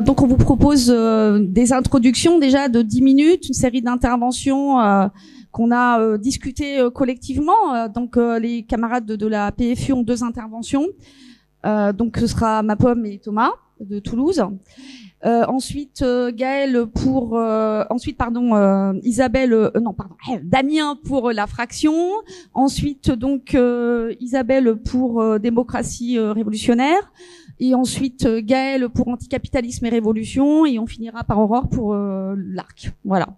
Euh, donc on vous propose euh, des introductions déjà de 10 minutes, une série d'interventions euh, qu'on a euh, discutées collectivement. donc les camarades de, de, la PFU ont deux interventions. donc ce sera ma pomme et Thomas de Toulouse. Euh, ensuite euh, Gaël pour euh, ensuite pardon Isabelle non pardon Damien pour la fraction ensuite donc Isabelle pour démocratie révolutionnaire et ensuite Gaël pour anticapitalisme et révolution et on finira par Aurore pour l'arc voilà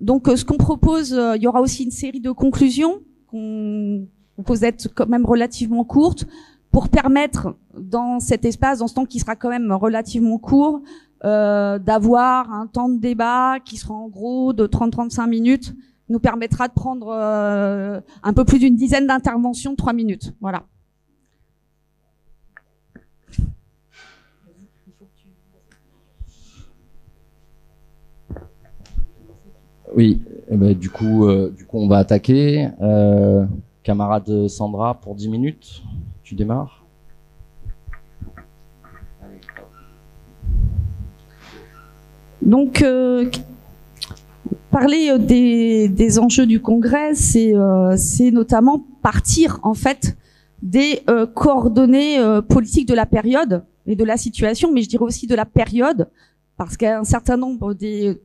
donc ce qu'on propose il y aura aussi une série de conclusions qu'on propose d'être quand même relativement courtes pour permettre dans cet espace, dans ce temps qui sera quand même relativement court, euh, d'avoir un temps de débat qui sera en gros de 30-35 minutes, nous permettra de prendre euh, un peu plus d'une dizaine d'interventions de 3 minutes. Voilà. Oui, eh ben, du coup, euh, du coup, on va attaquer. Euh, camarade Sandra, pour 10 minutes, tu démarres. Donc, euh, parler des, des, enjeux du Congrès, c'est notamment partir en fait des coordonnées politiques de la période et de la situation, mais je dirais aussi de la période, parce qu'un certain nombre des,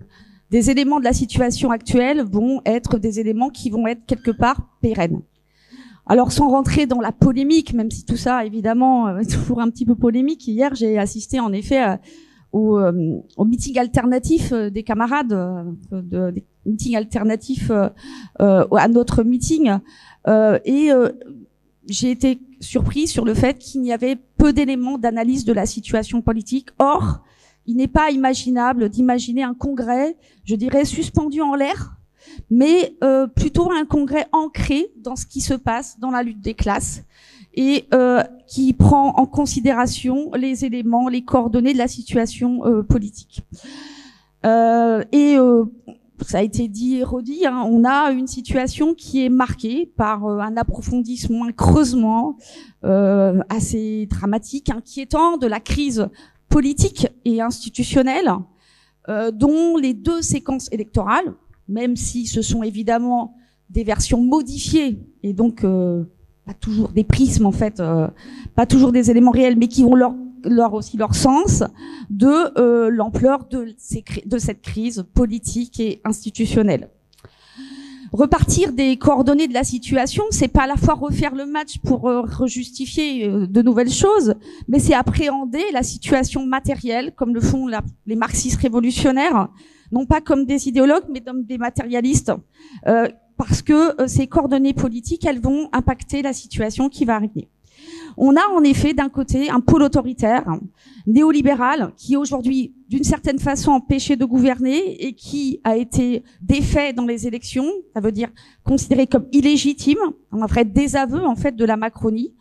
des éléments de la situation actuelle vont être des éléments qui vont être quelque part pérennes. Alors sans rentrer dans la polémique, même si tout ça évidemment est toujours un petit peu polémique, hier j'ai assisté en effet à au, euh, au meeting alternatif euh, des camarades, euh, de, des meetings alternatifs à notre meeting, et j'ai été surpris sur le fait qu'il y avait peu d'éléments d'analyse de la situation politique. Or, il n'est pas imaginable d'imaginer un congrès, je dirais, suspendu en l'air, mais euh, plutôt un congrès ancré dans ce qui se passe dans la lutte des classes et euh, qui prend en considération les éléments, les coordonnées de la situation euh, politique. Euh, et euh, ça a été dit et redit, hein, on a une situation qui est marquée par euh, un approfondissement, un creusement assez dramatique, inquiétant de la crise politique et institutionnelle, dont les deux séquences électorales, même si ce sont évidemment des versions modifiées et donc pas toujours des prismes en fait, euh, pas toujours des éléments réels, mais qui ont leur, leur aussi leur sens de euh, l'ampleur de, de cette crise politique et institutionnelle. Repartir des coordonnées de la situation, c'est pas à la fois refaire le match pour euh, rejustifier euh, de nouvelles choses, mais c'est appréhender la situation matérielle, comme le font les marxistes révolutionnaires, non pas comme des idéologues, mais comme des matérialistes, euh, parce que euh, ces coordonnées politiques, elles vont impacter la situation qui va arriver. On a en effet d'un côté un pôle autoritaire, néolibéral, qui aujourd'hui d'une certaine façon empêché de gouverner et qui a été défait dans les élections, ça veut dire considéré comme illégitime, un vrai désaveu en fait de la Macronie,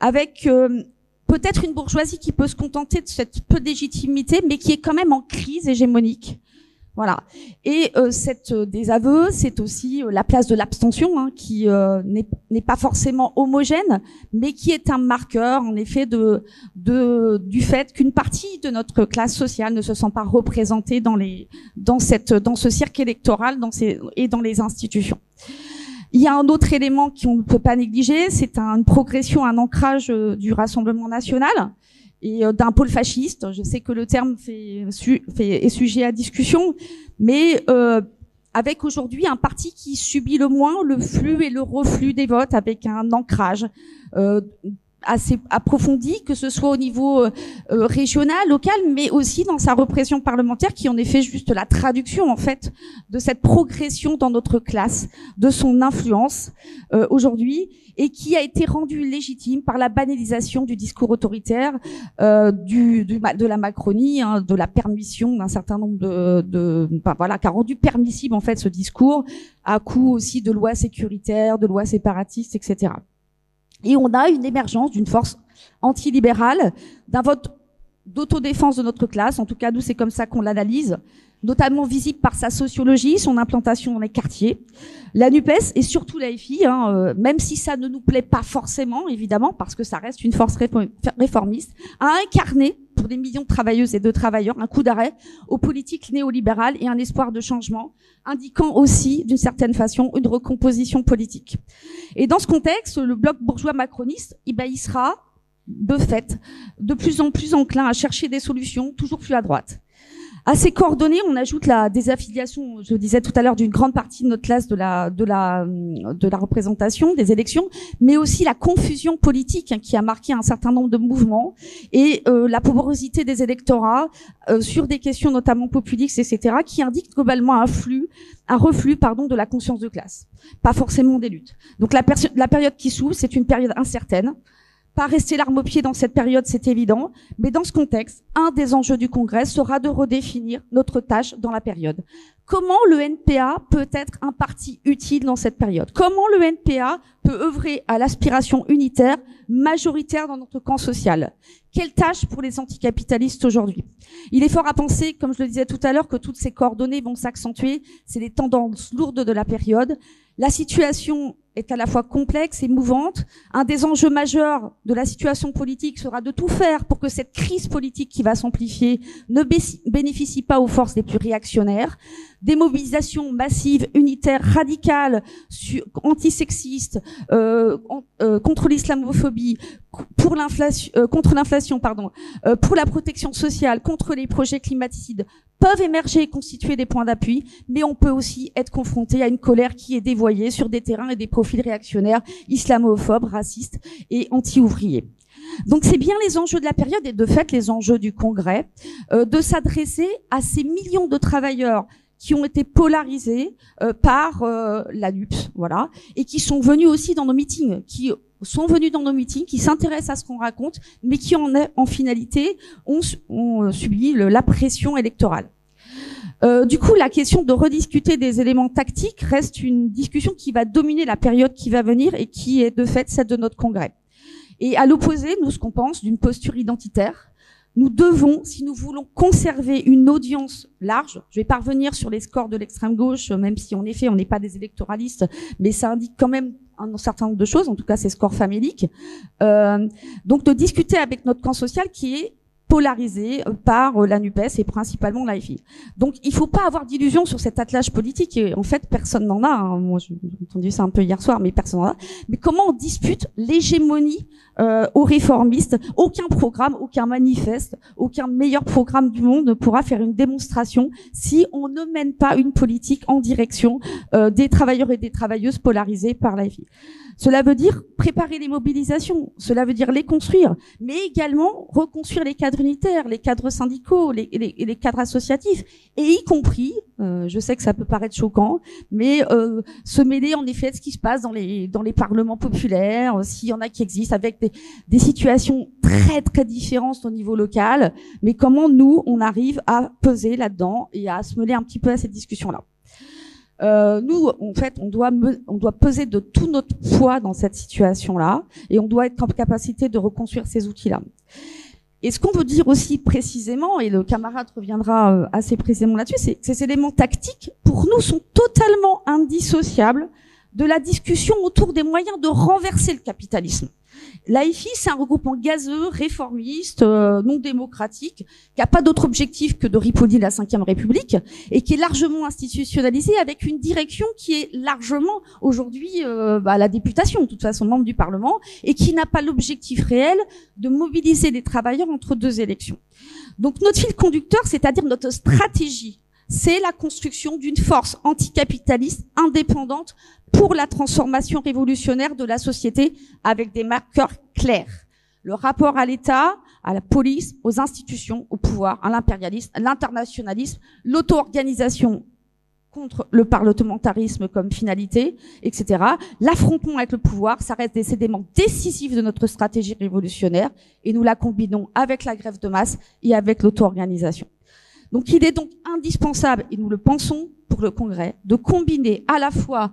avec euh, peut-être une bourgeoisie qui peut se contenter de cette peu de légitimité, mais qui est quand même en crise hégémonique voilà. Et euh, cette euh, désaveu, c'est aussi euh, la place de l'abstention, hein, qui euh, n'est pas forcément homogène, mais qui est un marqueur, en effet, du fait qu'une partie de notre classe sociale ne se sent pas représentée dans ce cirque électoral, dans ces et dans les institutions. Il y a un autre élément qu'on ne peut pas négliger, c'est une progression, un ancrage du Rassemblement national et euh, d'un pôle fasciste. Je sais que le terme fait, fait, est sujet à discussion, mais euh, avec aujourd'hui un parti qui subit le moins le flux et le reflux des votes, avec un ancrage euh, assez approfondie, que ce soit au niveau euh, euh, régional, local, mais aussi dans sa répression parlementaire, qui en est fait juste la traduction en fait de cette progression dans notre classe, de son influence euh, aujourd'hui, et qui a été rendue légitime par la banalisation du discours autoritaire, du, de la Macronie, hein, de la permission d'un certain nombre de, de voilà, qui a rendu permissible en fait ce discours à coup aussi de lois sécuritaires, de lois séparatistes, etc. Et on a une émergence d'une force antilibérale, d'un vote d'autodéfense de notre classe, en tout cas nous c'est comme ça qu'on l'analyse, notamment visible par sa sociologie, son implantation dans les quartiers. La NUPES et surtout la FI, hein, euh, même si ça ne nous plaît pas forcément, évidemment, parce que ça reste une force réformiste, a incarné des millions de travailleuses et de travailleurs, un coup d'arrêt aux politiques néolibérales et un espoir de changement, indiquant aussi, d'une certaine façon, une recomposition politique. Et dans ce contexte, le bloc bourgeois macroniste, eh ben, il sera, de fait, de plus en plus enclin à chercher des solutions toujours plus à droite. À ces coordonnées, on ajoute la désaffiliation, je disais tout à l'heure, d'une grande partie de notre classe de la, de la, de la représentation des élections, mais aussi la confusion politique hein, qui a marqué un certain nombre de mouvements et euh, la pauvreté des électorats euh, sur des questions notamment populistes, etc., qui indiquent globalement un flux, un reflux, pardon, de la conscience de classe, pas forcément des luttes. Donc la, la période qui s'ouvre, c'est une période incertaine pas rester l'arme au pied dans cette période, c'est évident, mais dans ce contexte, un des enjeux du Congrès sera de redéfinir notre tâche dans la période. Comment le NPA peut être un parti utile dans cette période? Comment le NPA peut œuvrer à l'aspiration unitaire majoritaire dans notre camp social? Quelle tâche pour les anticapitalistes aujourd'hui? Il est fort à penser, comme je le disais tout à l'heure, que toutes ces coordonnées vont s'accentuer. C'est les tendances lourdes de la période. La situation est à la fois complexe et mouvante. Un des enjeux majeurs de la situation politique sera de tout faire pour que cette crise politique qui va s'amplifier ne bénéficie pas aux forces les plus réactionnaires. Des mobilisations massives, unitaires, radicales, antisexistes, euh, euh, contre l'islamophobie, pour l'inflation, euh, contre l'inflation, pardon, euh, pour la protection sociale, contre les projets climaticides, peuvent émerger et constituer des points d'appui, mais on peut aussi être confronté à une colère qui est dévoyée sur des terrains et des profils réactionnaires, islamophobes, racistes et anti-ouvriers. Donc c'est bien les enjeux de la période et de fait les enjeux du Congrès euh, de s'adresser à ces millions de travailleurs qui ont été polarisés euh, par euh, la LUPS, voilà, et qui sont venus aussi dans nos meetings, qui sont venus dans nos meetings, qui s'intéressent à ce qu'on raconte, mais qui en, en finalité ont, ont subi la pression électorale. Euh, du coup, la question de rediscuter des éléments tactiques reste une discussion qui va dominer la période qui va venir et qui est de fait celle de notre congrès. Et à l'opposé, nous, ce qu'on pense d'une posture identitaire, nous devons, si nous voulons conserver une audience large, je vais pas revenir sur les scores de l'extrême gauche, même si en effet on n'est pas des électoralistes, mais ça indique quand même un certain nombre de choses, en tout cas ces scores faméliques. Euh, donc de discuter avec notre camp social qui est polarisé par euh, la NUPES et principalement l'AFI. Donc il faut pas avoir d'illusions sur cet attelage politique et en fait personne n'en a. Hein. Moi j'ai entendu ça un peu hier soir mais personne n'en a. Mais comment on dispute l'hégémonie euh, aux réformistes? Aucun programme, aucun manifeste, aucun meilleur programme du monde ne pourra faire une démonstration si on ne mène pas une politique en direction euh, des travailleurs et des travailleuses polarisés par l'AFI. Cela veut dire préparer les mobilisations, cela veut dire les construire, mais également reconstruire les cadres unitaires, les cadres syndicaux, les, cadres associatifs, et y compris, euh, je sais que ça peut paraître choquant, mais euh, se mêler en effet de ce qui se passe dans les, parlements populaires, euh, s'il y en a qui existent, avec des, situations très très différentes au niveau local, mais comment nous, on arrive à peser là-dedans et à se mêler un petit peu à cette discussion-là? Nous, en fait, on doit, on doit peser de tout notre poids dans cette situation-là, et on doit être en capacité de reconstruire ces outils-là. Et ce qu'on veut dire aussi précisément, et le camarade reviendra euh, assez précisément là-dessus, c'est que ces éléments tactiques, pour nous, sont totalement indissociables de la discussion autour des moyens de renverser le capitalisme. L'AIFI, c'est un regroupement gazeux, réformiste, euh, non démocratique, qui n'a pas d'autre objectif que de ripoller la Ve République et qui est largement institutionnalisé avec une direction qui est largement aujourd'hui euh, bah, la députation, de toute façon membre du Parlement, et qui n'a pas l'objectif réel de mobiliser les travailleurs entre deux élections. Donc notre fil conducteur, c'est-à-dire notre stratégie c'est la construction d'une force anticapitaliste indépendante pour la transformation révolutionnaire de la société avec des marqueurs clairs. Le rapport à l'État, à la police, aux institutions, au pouvoir, à l'impérialisme, à l'internationalisme, l'auto-organisation contre le parlementarisme comme finalité, etc. L'affrontement avec le pouvoir, ça reste des éléments décisifs de notre stratégie révolutionnaire et nous la combinons avec la grève de masse et avec l'auto-organisation. Donc il est donc indispensable, et nous le pensons pour le Congrès, de combiner à la fois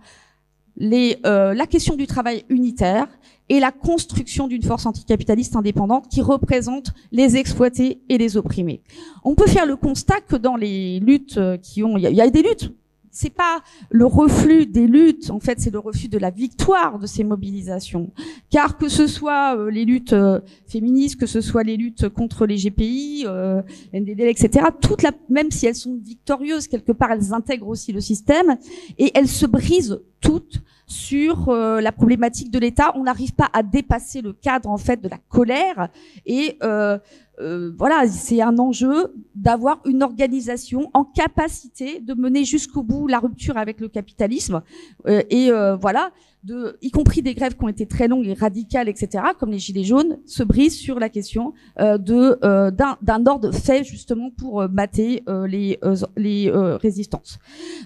euh, la question du travail unitaire et la construction d'une force anticapitaliste indépendante qui représente les exploités et les opprimés. On peut faire le constat que dans les luttes qui ont, il y, a des luttes c'est pas le reflux des luttes, en fait, c'est le refus de la victoire de ces mobilisations. Car que ce soit euh, les luttes euh, féministes, que ce soit les luttes contre les GPI, euh, etc., toutes la, même si elles sont victorieuses quelque part, elles intègrent aussi le système et elles se brisent toutes sur euh, la problématique de l'État. On n'arrive pas à dépasser le cadre en fait de la colère et euh, euh, voilà, c'est un enjeu d'avoir une organisation en capacité de mener jusqu'au bout la rupture avec le capitalisme. Et voilà de, y compris des grèves qui ont été très longues et radicales, etc., comme les gilets jaunes, se brisent sur la question euh, de euh, d'un ordre fait justement pour euh, mater euh, les les résistances.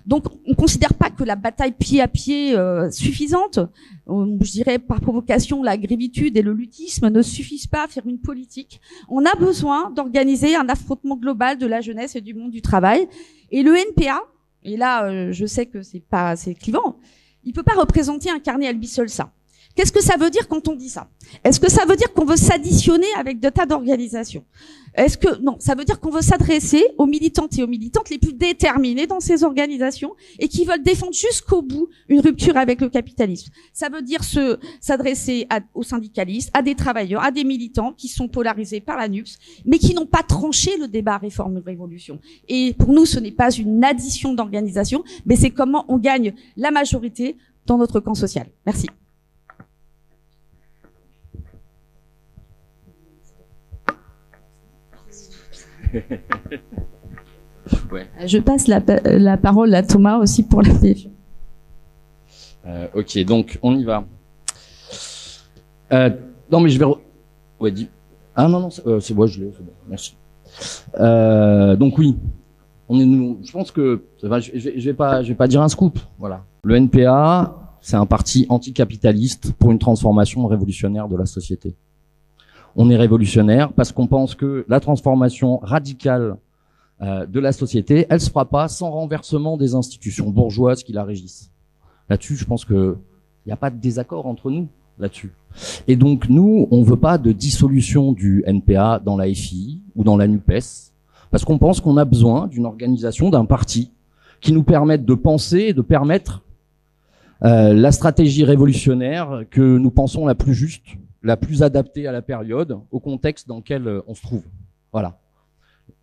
Donc, on considère pas que la bataille pied à pied suffisante, je dirais par provocation, la grévitude et le lutisme ne suffisent pas à faire une politique. On a besoin d'organiser un affrontement global de la jeunesse et du monde du travail. Et le NPA, et là, je sais que c'est pas assez clivant, il peut pas représenter incarner à lui seul ça. Qu'est-ce que ça veut dire quand on dit ça? Est-ce que ça veut dire qu'on veut s'additionner avec de tas d'organisations? Est-ce que non Ça veut dire qu'on veut s'adresser aux militantes et aux militantes les plus déterminées dans ces organisations et qui veulent défendre jusqu'au bout une rupture avec le capitalisme? Ça veut dire se s'adresser aux syndicalistes, à des travailleurs, à des militants qui sont polarisés par la NUPS, mais qui n'ont pas tranché le débat réforme-révolution. Et pour nous, ce n'est pas une addition d'organisations, mais c'est comment on gagne la majorité dans notre camp social. Merci. Je passe la, parole à Thomas aussi pour la euh, ok, donc on y va. Euh, non, mais je vais. Ouais, dis. Ah non, non, c'est euh, je l'ai, c'est bon, merci. Euh, donc oui, on est, nous, je pense que va, je, je, vais pas, je vais pas dire un scoop. Voilà, le NPA, c'est un parti anticapitaliste pour une transformation révolutionnaire de la société on est révolutionnaire parce qu'on pense que la transformation radicale euh, de la société, elle se fera pas sans renversement des institutions bourgeoises qui la régissent. Là-dessus, je pense que il n'y a pas de désaccord entre nous là-dessus. Et donc nous, on veut pas de dissolution du NPA dans la FI ou dans la Nupes, parce qu'on pense qu'on a besoin d'une organisation, d'un parti qui nous permette de penser et de permettre euh, la stratégie révolutionnaire que nous pensons la plus juste la plus adaptée à la période, au contexte dans lequel euh, on se trouve. Voilà.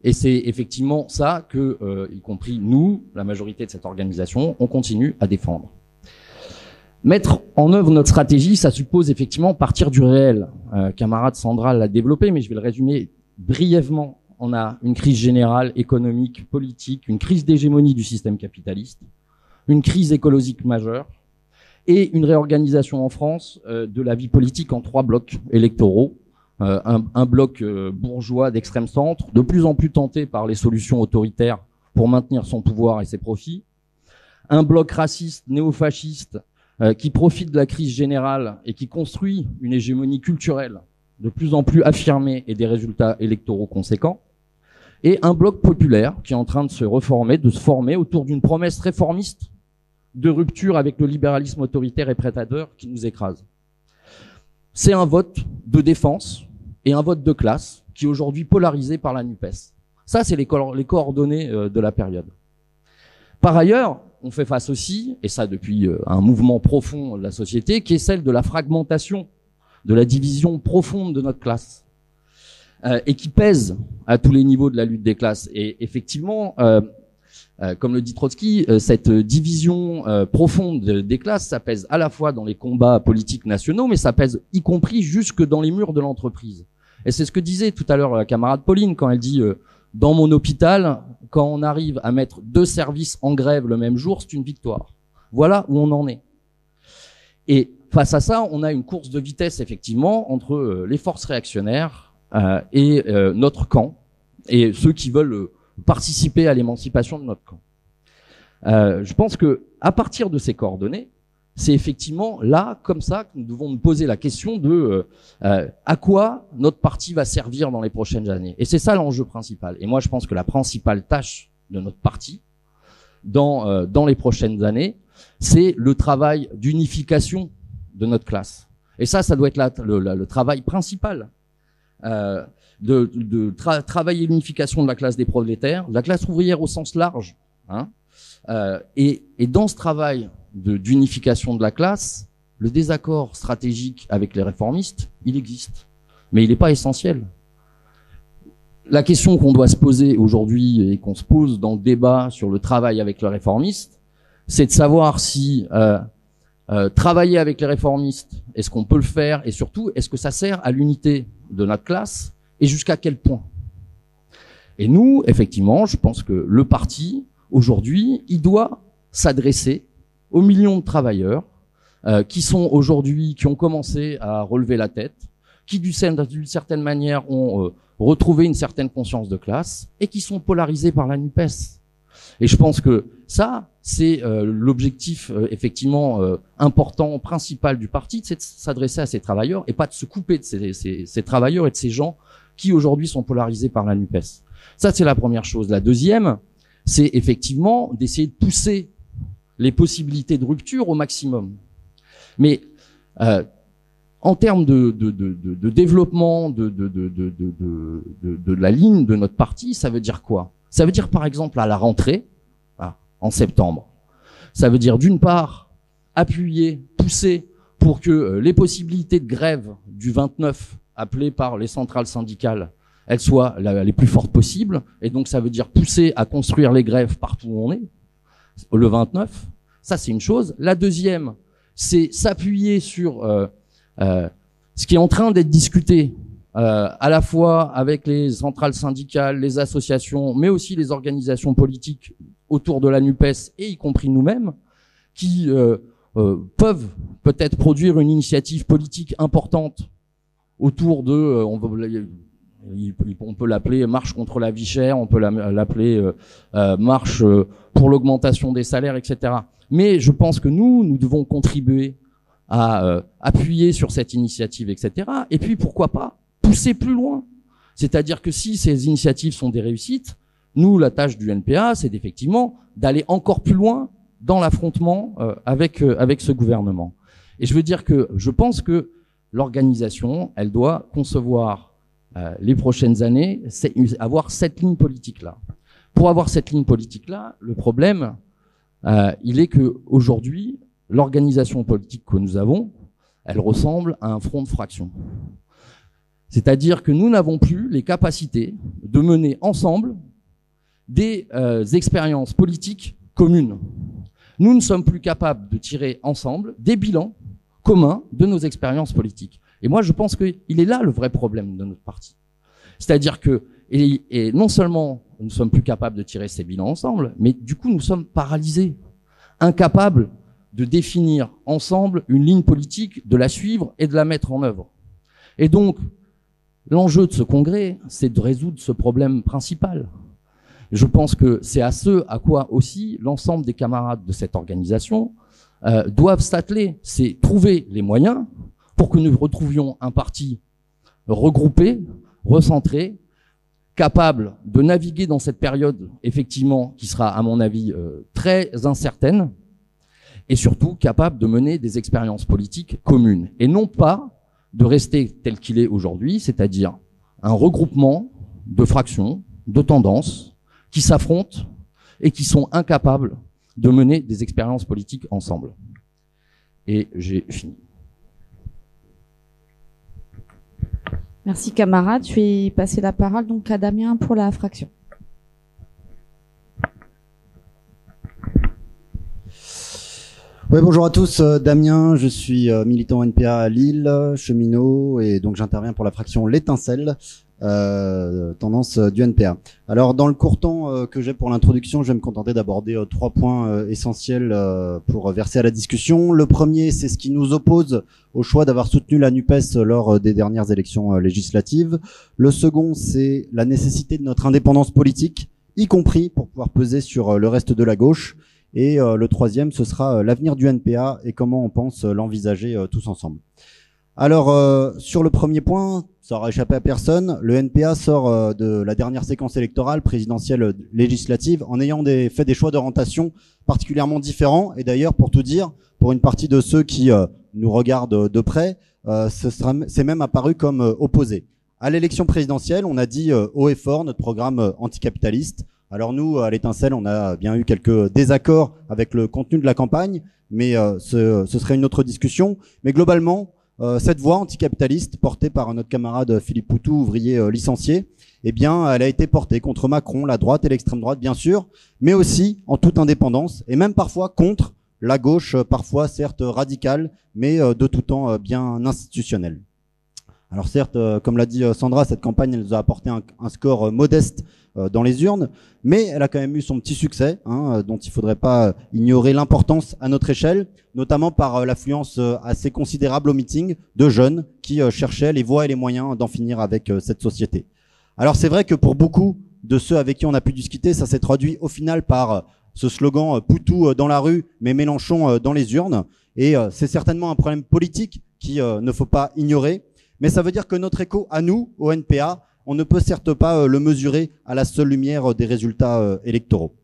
Et c'est effectivement ça que, euh, y compris nous, la majorité de cette organisation, on continue à défendre. Mettre en œuvre notre stratégie, ça suppose effectivement partir du réel. Euh, camarade Sandra l'a développé, mais je vais le résumer brièvement. On a une crise générale, économique, politique, une crise d'hégémonie du système capitaliste, une crise écologique majeure, et une réorganisation en France euh, de la vie politique en trois blocs électoraux. Euh, un, bloc euh, bourgeois d'extrême centre, de plus en plus tenté par les solutions autoritaires pour maintenir son pouvoir et ses profits. Un bloc raciste, néofasciste, qui profite de la crise générale et qui construit une hégémonie culturelle de plus en plus affirmée et des résultats électoraux conséquents. Et un bloc populaire qui est en train de se reformer, de se former autour d'une promesse réformiste de rupture avec le libéralisme autoritaire et prédateur qui nous écrase. C'est un vote de défense et un vote de classe qui est aujourd'hui polarisé par la NUPES. Ça, c'est les, coordonnées euh, de la période. Par ailleurs, on fait face aussi, et ça depuis euh, un mouvement profond de la société, qui est celle de la fragmentation, de la division profonde de notre classe, euh, et qui pèse à tous les niveaux de la lutte des classes. Et effectivement, euh, comme le dit Trotsky, euh, cette division euh, profonde des classes, ça pèse à la fois dans les combats politiques nationaux, mais ça pèse y compris jusque dans les murs de l'entreprise. Et c'est ce que disait tout à l'heure la camarade Pauline quand elle dit dans mon hôpital, quand on arrive à mettre deux services en grève le même jour, c'est une victoire. Voilà où on en est. Et face à ça, on a une course de vitesse effectivement entre les forces réactionnaires et notre camp et ceux qui veulent participer à l'émancipation de notre camp. Euh, je pense que à partir de ces coordonnées, c'est effectivement là, comme ça, que nous devons nous poser la question de euh, euh, à quoi notre parti va servir dans les prochaines années. Et c'est ça l'enjeu principal. Et moi, je pense que la principale tâche de notre parti dans dans les prochaines années, c'est le travail d'unification de notre classe. Et ça, ça doit être le, le, travail principal. Euh, de, de travailler l'unification de la classe des prolétaires, la classe ouvrière au sens large, hein, Euh, et, dans ce travail d'unification de, la classe, le désaccord stratégique avec les réformistes, il existe, mais il n'est pas essentiel. La question qu'on doit se poser aujourd'hui et qu'on se pose dans le débat sur le travail avec les réformistes, c'est de savoir si euh, euh, travailler avec les réformistes, est-ce qu'on peut le faire et surtout, est-ce que ça sert à l'unité de notre classe et jusqu'à quel point? Et nous, effectivement, je pense que le parti, aujourd'hui, il doit s'adresser aux millions de travailleurs euh, qui sont aujourd'hui, qui ont commencé à relever la tête, qui d'une certaine manière ont euh, retrouvé une certaine conscience de classe et qui sont polarisés par la NUPES. Et je pense que ça, c'est euh, l'objectif effectivement important, principal du parti, c'est de s'adresser à ces travailleurs et pas de se couper de ces, travailleurs et de ces gens qui aujourd'hui sont polarisés par la NUPES. Ça, c'est la première chose. La deuxième, c'est effectivement d'essayer de pousser les possibilités de rupture au maximum. Mais euh, en termes de, de, de, de développement de, la ligne de notre parti, ça veut dire quoi? Ça veut dire par exemple à la rentrée, ah, en septembre, ça veut dire d'une part appuyer, pousser pour que euh, les possibilités de grève du 29 appelées par les centrales syndicales elles soient les plus fortes possibles. Et donc, ça veut dire pousser à construire les grèves partout où on est, le 29. Ça, c'est une chose. La deuxième, c'est s'appuyer sur euh, euh, ce qui est en train d'être discuté, euh, à la fois avec les centrales syndicales, les associations, mais aussi les organisations politiques autour de la NUPES, et y compris nous-mêmes, qui peuvent peut-être produire une initiative politique importante autour de, on on peut l'appeler marche contre la vie chère, on peut l'appeler euh, euh, marche euh, pour l'augmentation des salaires, etc. Mais je pense que nous, nous devons contribuer à appuyer sur cette initiative, etc. Et puis pourquoi pas pousser plus loin. C'est-à-dire que si ces initiatives sont des réussites, nous, la tâche du NPA, c'est effectivement d'aller encore plus loin dans l'affrontement avec avec ce gouvernement. Et je veux dire que je pense que l'organisation, elle doit concevoir euh, les prochaines années, avoir cette ligne politique-là. Pour avoir cette ligne politique-là, le problème, euh, il est que aujourd'hui, l'organisation politique que nous avons, elle ressemble à un front de fraction. C'est-à-dire que nous n'avons plus les capacités de mener ensemble des euh, expériences politiques communes. Nous ne sommes plus capables de tirer ensemble des bilans communs de nos expériences politiques. Et moi, je pense qu'il est là le vrai problème de notre parti. C'est-à-dire que, et, non seulement nous sommes plus capables de tirer ces bilans ensemble, mais du coup, nous sommes paralysés, incapables de définir ensemble une ligne politique, de la suivre et de la mettre en œuvre. Et donc, l'enjeu de ce congrès, c'est de résoudre ce problème principal. Je pense que c'est à ce à quoi aussi l'ensemble des camarades de cette organisation euh, doivent s'atteler, c'est trouver les moyens pour que nous retrouvions un parti regroupé, recentré, capable de naviguer dans cette période, effectivement, qui sera, à mon avis, euh, très incertaine, et surtout capable de mener des expériences politiques communes, et non pas de rester tel qu'il est aujourd'hui, c'est-à-dire un regroupement de fractions, de tendances, qui s'affrontent et qui sont incapables de mener des expériences politiques ensemble. Et j'ai fini. Merci camarade. Je vais passer la parole donc à Damien pour la fraction. Oui, bonjour à tous. Euh, Damien, je suis euh, militant NPA à Lille, cheminot, et donc j'interviens pour la fraction L'étincelle, euh, tendance euh, du NPA. Alors dans le court temps euh, que j'ai pour l'introduction, je vais me contenter d'aborder trois points essentiels pour verser à la discussion. Le premier, c'est ce qui nous oppose au choix d'avoir soutenu la NUPES lors des dernières élections législatives. Le second, c'est la nécessité de notre indépendance politique, y compris pour pouvoir peser sur le reste de la gauche. Et le troisième, ce sera l'avenir du NPA et comment on pense l'envisager tous ensemble. Alors, euh, sur le premier point, ça aura échappé à personne, le NPA sort euh, de la dernière séquence électorale présidentielle législative en ayant des, fait des choix d'orientation particulièrement différents. Et d'ailleurs, pour tout dire, pour une partie de ceux qui euh, nous regardent de près, c'est même apparu comme opposé. À l'élection présidentielle, on a dit haut et fort notre programme anticapitaliste. Alors nous, à l'étincelle, on a bien eu quelques désaccords avec le contenu de la campagne, mais euh, ce, ce, serait une autre discussion. Mais globalement, euh, cette voix anticapitaliste portée par notre camarade Philippe Poutou, ouvrier euh, licencié, eh bien, elle a été portée contre Macron, la droite et l'extrême droite, bien sûr, mais aussi en toute indépendance, et même parfois contre la gauche, parfois certes radicale, mais de tout temps bien institutionnelle. Alors certes, comme l'a dit Sandra, cette campagne elle nous a apporté un, score modeste euh, dans les urnes, mais elle a quand même eu son petit succès, hein, euh, dont il faudrait pas ignorer l'importance à notre échelle, notamment par euh, l'affluence assez considérable au meeting de jeunes qui cherchaient les voies et les moyens d'en finir avec cette société. Alors c'est vrai que pour beaucoup de ceux avec qui on a pu discuter, ça s'est traduit au final par ce slogan Poutou dans la rue, mais Mélenchon dans les urnes. Et c'est certainement un problème politique qui ne faut pas ignorer. Mais ça veut dire que notre écho à nous, au NPA, on ne peut certes pas euh, le mesurer à la seule lumière euh, des résultats euh, électoraux.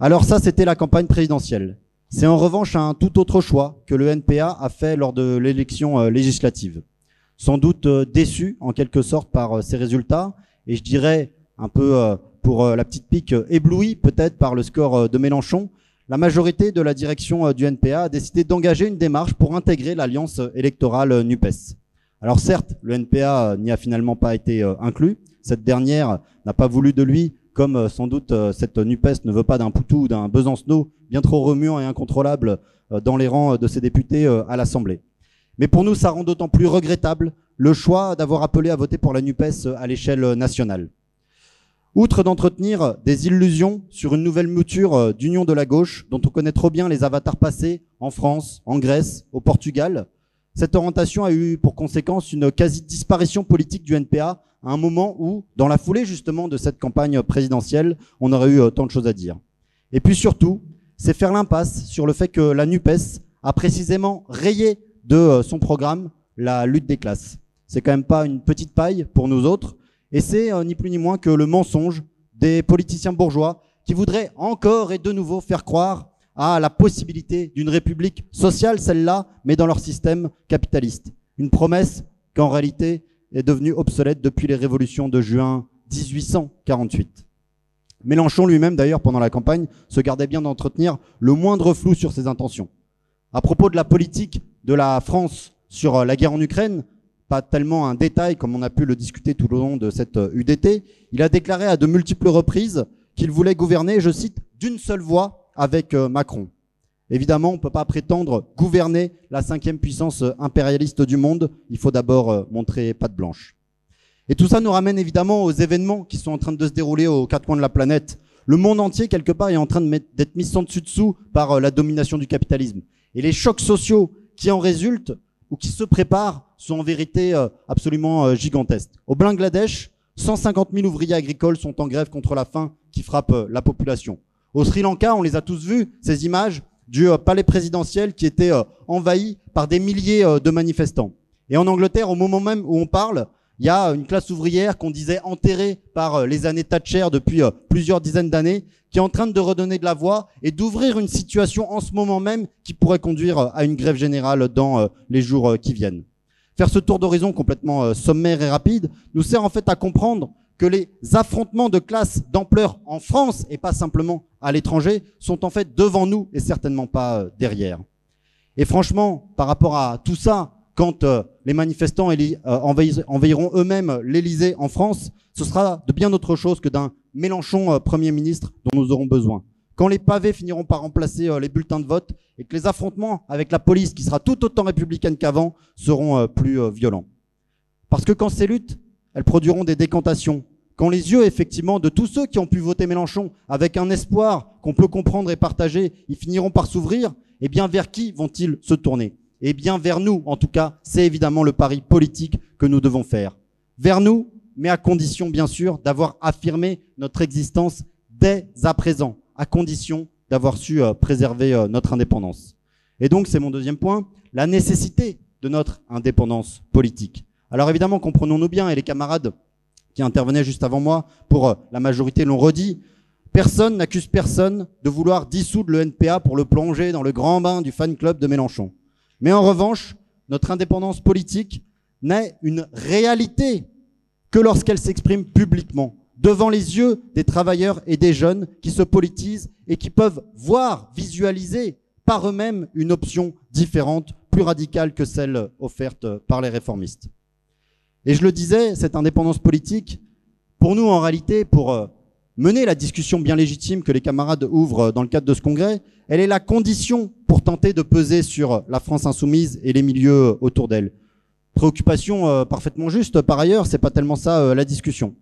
Alors ça, c'était la campagne présidentielle. C'est en revanche un tout autre choix que le NPA a fait lors de l'élection législative. Sans doute déçu en quelque sorte par ces résultats, et je dirais un peu pour la petite pique ébloui peut-être par le score de Mélenchon, la majorité de la direction du NPA a décidé d'engager une démarche pour intégrer l'alliance électorale NUPES. Alors certes, le NPA euh, n'y a finalement pas été euh, inclus. Cette dernière n'a pas voulu de lui, comme euh, sans doute cette NUPES ne veut pas d'un Poutou ou d'un Besancenot bien trop remuant et incontrôlable dans les rangs de ses députés à l'Assemblée. Mais pour nous, ça rend d'autant plus regrettable le choix d'avoir appelé à voter pour la NUPES à l'échelle nationale. Outre d'entretenir des illusions sur une nouvelle mouture d'union de la gauche, dont on connaît trop bien les avatars passés en France, en Grèce, au Portugal, cette orientation a eu pour conséquence une quasi-disparition politique du NPA à un moment où, dans la foulée justement de cette campagne présidentielle, on aurait eu euh, tant de choses à dire. Et puis surtout, c'est faire l'impasse sur le fait que la NUPES a précisément rayé de euh, son programme la lutte des classes. C'est quand même pas une petite paille pour nous autres, et c'est euh, ni plus ni moins que le mensonge des politiciens bourgeois qui voudraient encore et de nouveau faire croire à la possibilité d'une république sociale, celle-là, mais dans leur système capitaliste. Une promesse qu'en réalité est devenue obsolète depuis les révolutions de juin 1848. Mélenchon lui-même, d'ailleurs, pendant la campagne, se gardait bien d'entretenir le moindre flou sur ses intentions. À propos de la politique de la France sur la guerre en Ukraine, pas tellement un détail comme on a pu le discuter tout au long de cette UDT, il a déclaré à de multiples reprises qu'il voulait gouverner, je cite, d'une seule voix avec euh, Macron. Évidemment, on ne peut pas prétendre gouverner la cinquième puissance euh, impérialiste du monde. Il faut d'abord euh, montrer patte blanche. Et tout ça nous ramène évidemment aux événements qui sont en train de se dérouler aux quatre coins de la planète. Le monde entier, quelque part, est en train d'être mis sans dessus dessous par la domination du capitalisme. Et les chocs sociaux qui en résultent ou qui se préparent sont en vérité absolument gigantesques. Au Bangladesh, 150 000 ouvriers agricoles sont en grève contre la faim qui frappe la population. Au Sri Lanka, on les a tous vus, ces images du euh, palais présidentiel qui était euh, envahi par des milliers euh, de manifestants. Et en Angleterre, au moment même où on parle, il y a une classe ouvrière qu'on disait enterrée par les années Thatcher depuis plusieurs dizaines d'années, qui est en train de redonner de la voix et d'ouvrir une situation en ce moment même qui pourrait conduire à une grève générale dans les jours qui viennent. Faire ce tour d'horizon complètement sommaire et rapide nous sert en fait à comprendre que les affrontements de classe d'ampleur en France et pas simplement à l'étranger sont en fait devant nous et certainement pas euh, derrière. Et franchement, par rapport à tout ça, quand euh, les manifestants euh, envahiront eux-mêmes l'Élysée en France, ce sera de bien autre chose que d'un Mélenchon Premier ministre dont nous aurons besoin. Quand les pavés finiront par remplacer les bulletins de vote et que les affrontements avec la police, qui sera tout autant républicaine qu'avant, seront plus violents. Parce que quand ces luttes elles produiront des décantations. Quand les yeux, effectivement, de tous ceux qui ont pu voter Mélenchon avec un espoir qu'on peut comprendre et partager, ils finiront par s'ouvrir, eh bien, vers qui vont-ils se tourner? Eh bien, vers nous, en tout cas, c'est évidemment le pari politique que nous devons faire. Vers nous, mais à condition, bien sûr, d'avoir affirmé notre existence dès à présent, à condition d'avoir su euh, préserver euh, notre indépendance. Et donc, c'est mon deuxième point, la nécessité de notre indépendance politique. Alors évidemment, comprenons-nous bien, et les camarades qui intervenaient juste avant moi, pour euh, la majorité l'ont redit, personne n'accuse personne de vouloir dissoudre le NPA pour le plonger dans le grand bain du fan club de Mélenchon. Mais en revanche, notre indépendance politique n'est une réalité que lorsqu'elle s'exprime publiquement, devant les yeux des travailleurs et des jeunes qui se politisent et qui peuvent voir, visualiser par eux-mêmes une option différente, plus radicale que celle offerte par les réformistes. Et je le disais, cette indépendance politique, pour nous en réalité, pour euh, mener la discussion bien légitime que les camarades ouvrent dans le cadre de ce congrès, elle est la condition pour tenter de peser sur la France insoumise et les milieux autour d'elle. Préoccupation euh, parfaitement juste par ailleurs, c'est pas tellement ça euh, la discussion.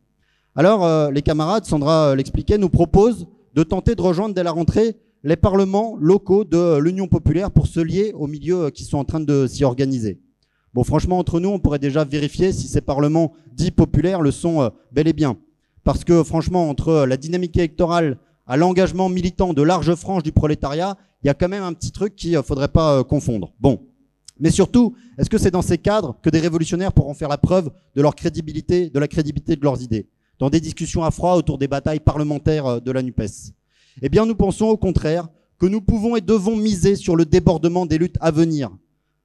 Alors euh, les camarades, Sandra l'expliquait, nous proposent de tenter de rejoindre dès la rentrée les parlements locaux de l'Union populaire pour se lier aux milieux qui sont en train de s'y organiser. Bon, franchement, entre nous, on pourrait déjà vérifier si ces parlements dits populaires le sont bel et bien. Parce que franchement, entre la dynamique électorale à l'engagement militant de larges franges du prolétariat, il y a quand même un petit truc qu'il ne faudrait pas confondre. Bon, mais surtout, est-ce que c'est dans ces cadres que des révolutionnaires pourront faire la preuve de leur crédibilité, de la crédibilité de leurs idées? Dans des discussions à froid autour des batailles parlementaires euh, de la NUPES Eh bien, nous pensons au contraire que nous pouvons et devons miser sur le débordement des luttes à venir.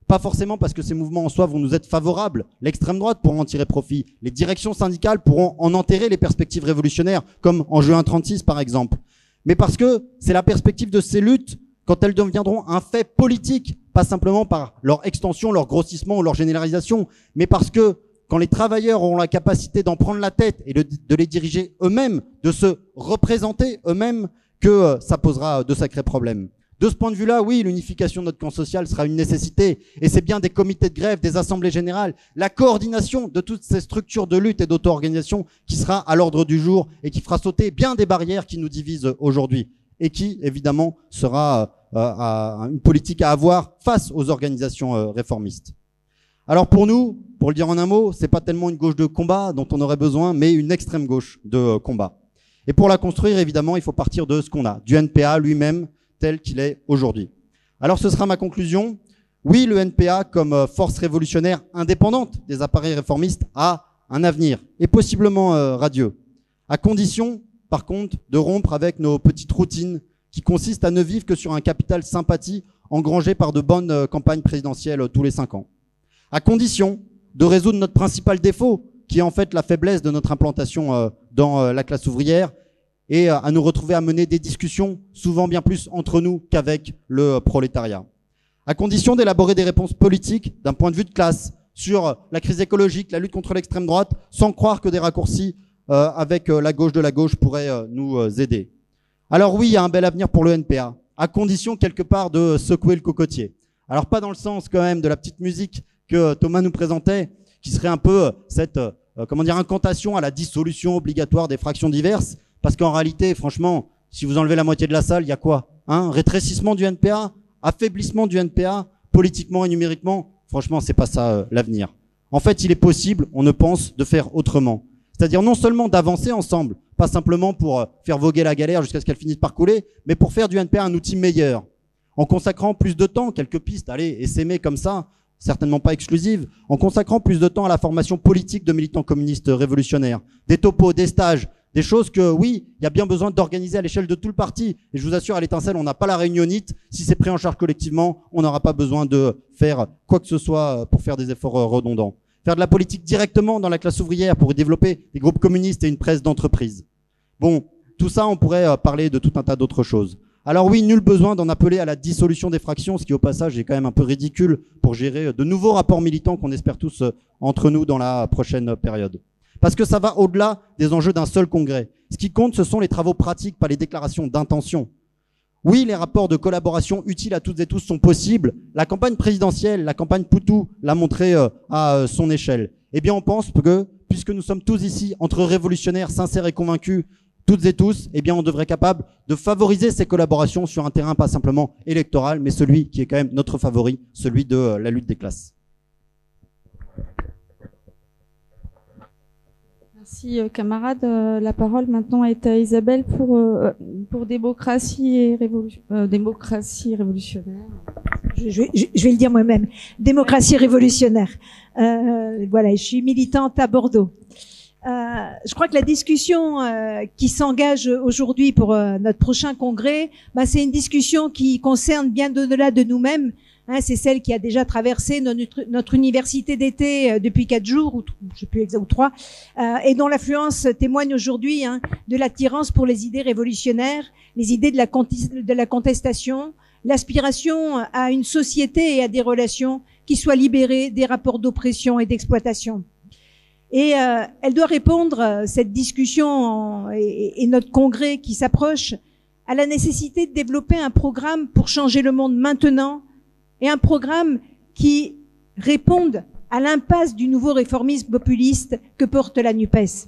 Pas forcément parce que ces mouvements en soi vont nous être favorables. L'extrême droite pourra en tirer profit. Les directions syndicales pourront en enterrer les perspectives révolutionnaires, comme en juin 36 par exemple. Mais parce que c'est la perspective de ces luttes quand elles deviendront un fait politique, pas simplement par leur extension, leur grossissement ou leur généralisation, mais parce que quand les travailleurs auront la capacité d'en prendre la tête et de, les diriger eux-mêmes, de se représenter eux-mêmes, que euh, ça posera de sacrés problèmes. De ce point de vue-là, oui, l'unification de notre camp social sera une nécessité, et c'est bien des comités de grève, des assemblées générales, la coordination de toutes ces structures de lutte et d'auto-organisation qui sera à l'ordre du jour et qui fera sauter bien des barrières qui nous divisent aujourd'hui et qui, évidemment, sera euh, une politique à avoir face aux organisations euh, réformistes. Alors pour nous, pour le dire en un mot, c'est pas tellement une gauche de combat dont on aurait besoin, mais une extrême gauche de euh, combat. Et pour la construire, évidemment, il faut partir de ce qu'on a, du NPA lui-même tel qu'il est aujourd'hui. Alors ce sera ma conclusion. Oui, le NPA, comme force révolutionnaire indépendante des appareils réformistes, a un avenir, et possiblement radieux, à condition par contre, de rompre avec nos petites routines qui consistent à ne vivre que sur un capital sympathie engrangé par de bonnes euh, campagnes présidentielles euh, tous les cinq ans. À condition de résoudre notre principal défaut, qui est en fait la faiblesse de notre implantation euh, dans la classe ouvrière, et à nous retrouver à mener des discussions souvent bien plus entre nous qu'avec le prolétariat. À condition d'élaborer des réponses politiques d'un point de vue de classe sur la crise écologique, la lutte contre l'extrême droite, sans croire que des raccourcis euh, avec euh, la gauche de la gauche pourrait euh, nous aider. Alors oui, il y a un bel avenir pour le NPA, à condition quelque part de secouer le cocotier. Alors pas dans le sens quand même de la petite musique que Thomas nous présentait, qui serait un peu cette comment dire incantation à la dissolution obligatoire des fractions diverses, parce qu'en réalité, franchement, si vous enlevez la moitié de la salle, il y a quoi Hein? Rétrécissement du NPA, affaiblissement du NPA, politiquement et numériquement. Franchement, c'est pas ça l'avenir. En fait, il est possible, on ne pense, de faire autrement. C'est-à-dire non seulement d'avancer ensemble, pas simplement pour euh, faire voguer la galère jusqu'à ce qu'elle finisse par couler, mais pour faire du NPA un outil meilleur. En consacrant plus de temps, quelques pistes, allez, et s'aimer comme ça, certainement pas exclusive, en consacrant plus de temps à la formation politique de militants communistes révolutionnaires, des topos, des stages, des choses que, oui, il y a bien besoin d'organiser à l'échelle de tout le parti. Et je vous assure, à l'étincelle, on n'a pas la réunionite. Si c'est pris en charge collectivement, on n'aura pas besoin de faire quoi que ce soit euh, pour faire des efforts euh, redondants faire de la politique directement dans la classe ouvrière pour développer des groupes communistes et une presse d'entreprise. Bon, tout ça, on pourrait euh, parler de tout un tas d'autres choses. Alors oui, nul besoin d'en appeler à la dissolution des fractions, ce qui au passage est quand même un peu ridicule pour gérer de nouveaux rapports militants qu'on espère tous entre nous dans la prochaine période. Parce que ça va au-delà des enjeux d'un seul congrès. Ce qui compte, ce sont les travaux pratiques, pas les déclarations d'intention. Oui, les rapports de collaboration utiles à toutes et tous sont possibles. La campagne présidentielle, la campagne Poutou l'a montré euh, à euh, son échelle. Eh bien, on pense que, puisque nous sommes tous ici entre révolutionnaires sincères et convaincus, toutes et tous, eh bien, on devrait être capable de favoriser ces collaborations sur un terrain pas simplement électoral, mais celui qui est quand même notre favori, celui de euh, la lutte des classes. Merci euh, camarade. Euh, la parole maintenant est à Isabelle pour euh, pour démocratie et révolution, démocratie révolutionnaire. Je, vais, je, vais, le dire moi-même. Démocratie révolutionnaire. voilà, je suis militante à Bordeaux. je crois que la discussion qui s'engage aujourd'hui pour notre prochain congrès, bah, c'est une discussion qui concerne bien au-delà de nous-mêmes Hein, c'est celle qui a déjà traversé notre, université d'été euh, depuis quatre jours ou je sais plus ou trois, euh, et dont l'affluence témoigne aujourd'hui hein, de l'attirance pour les idées révolutionnaires, les idées de la, de la contestation, l'aspiration à une société et à des relations qui soient libérées des rapports d'oppression et d'exploitation. Et euh, elle doit répondre, cette discussion et, et notre congrès qui s'approche, à la nécessité de développer un programme pour changer le monde maintenant et un programme qui réponde à l'impasse du nouveau réformisme populiste que porte la NUPES.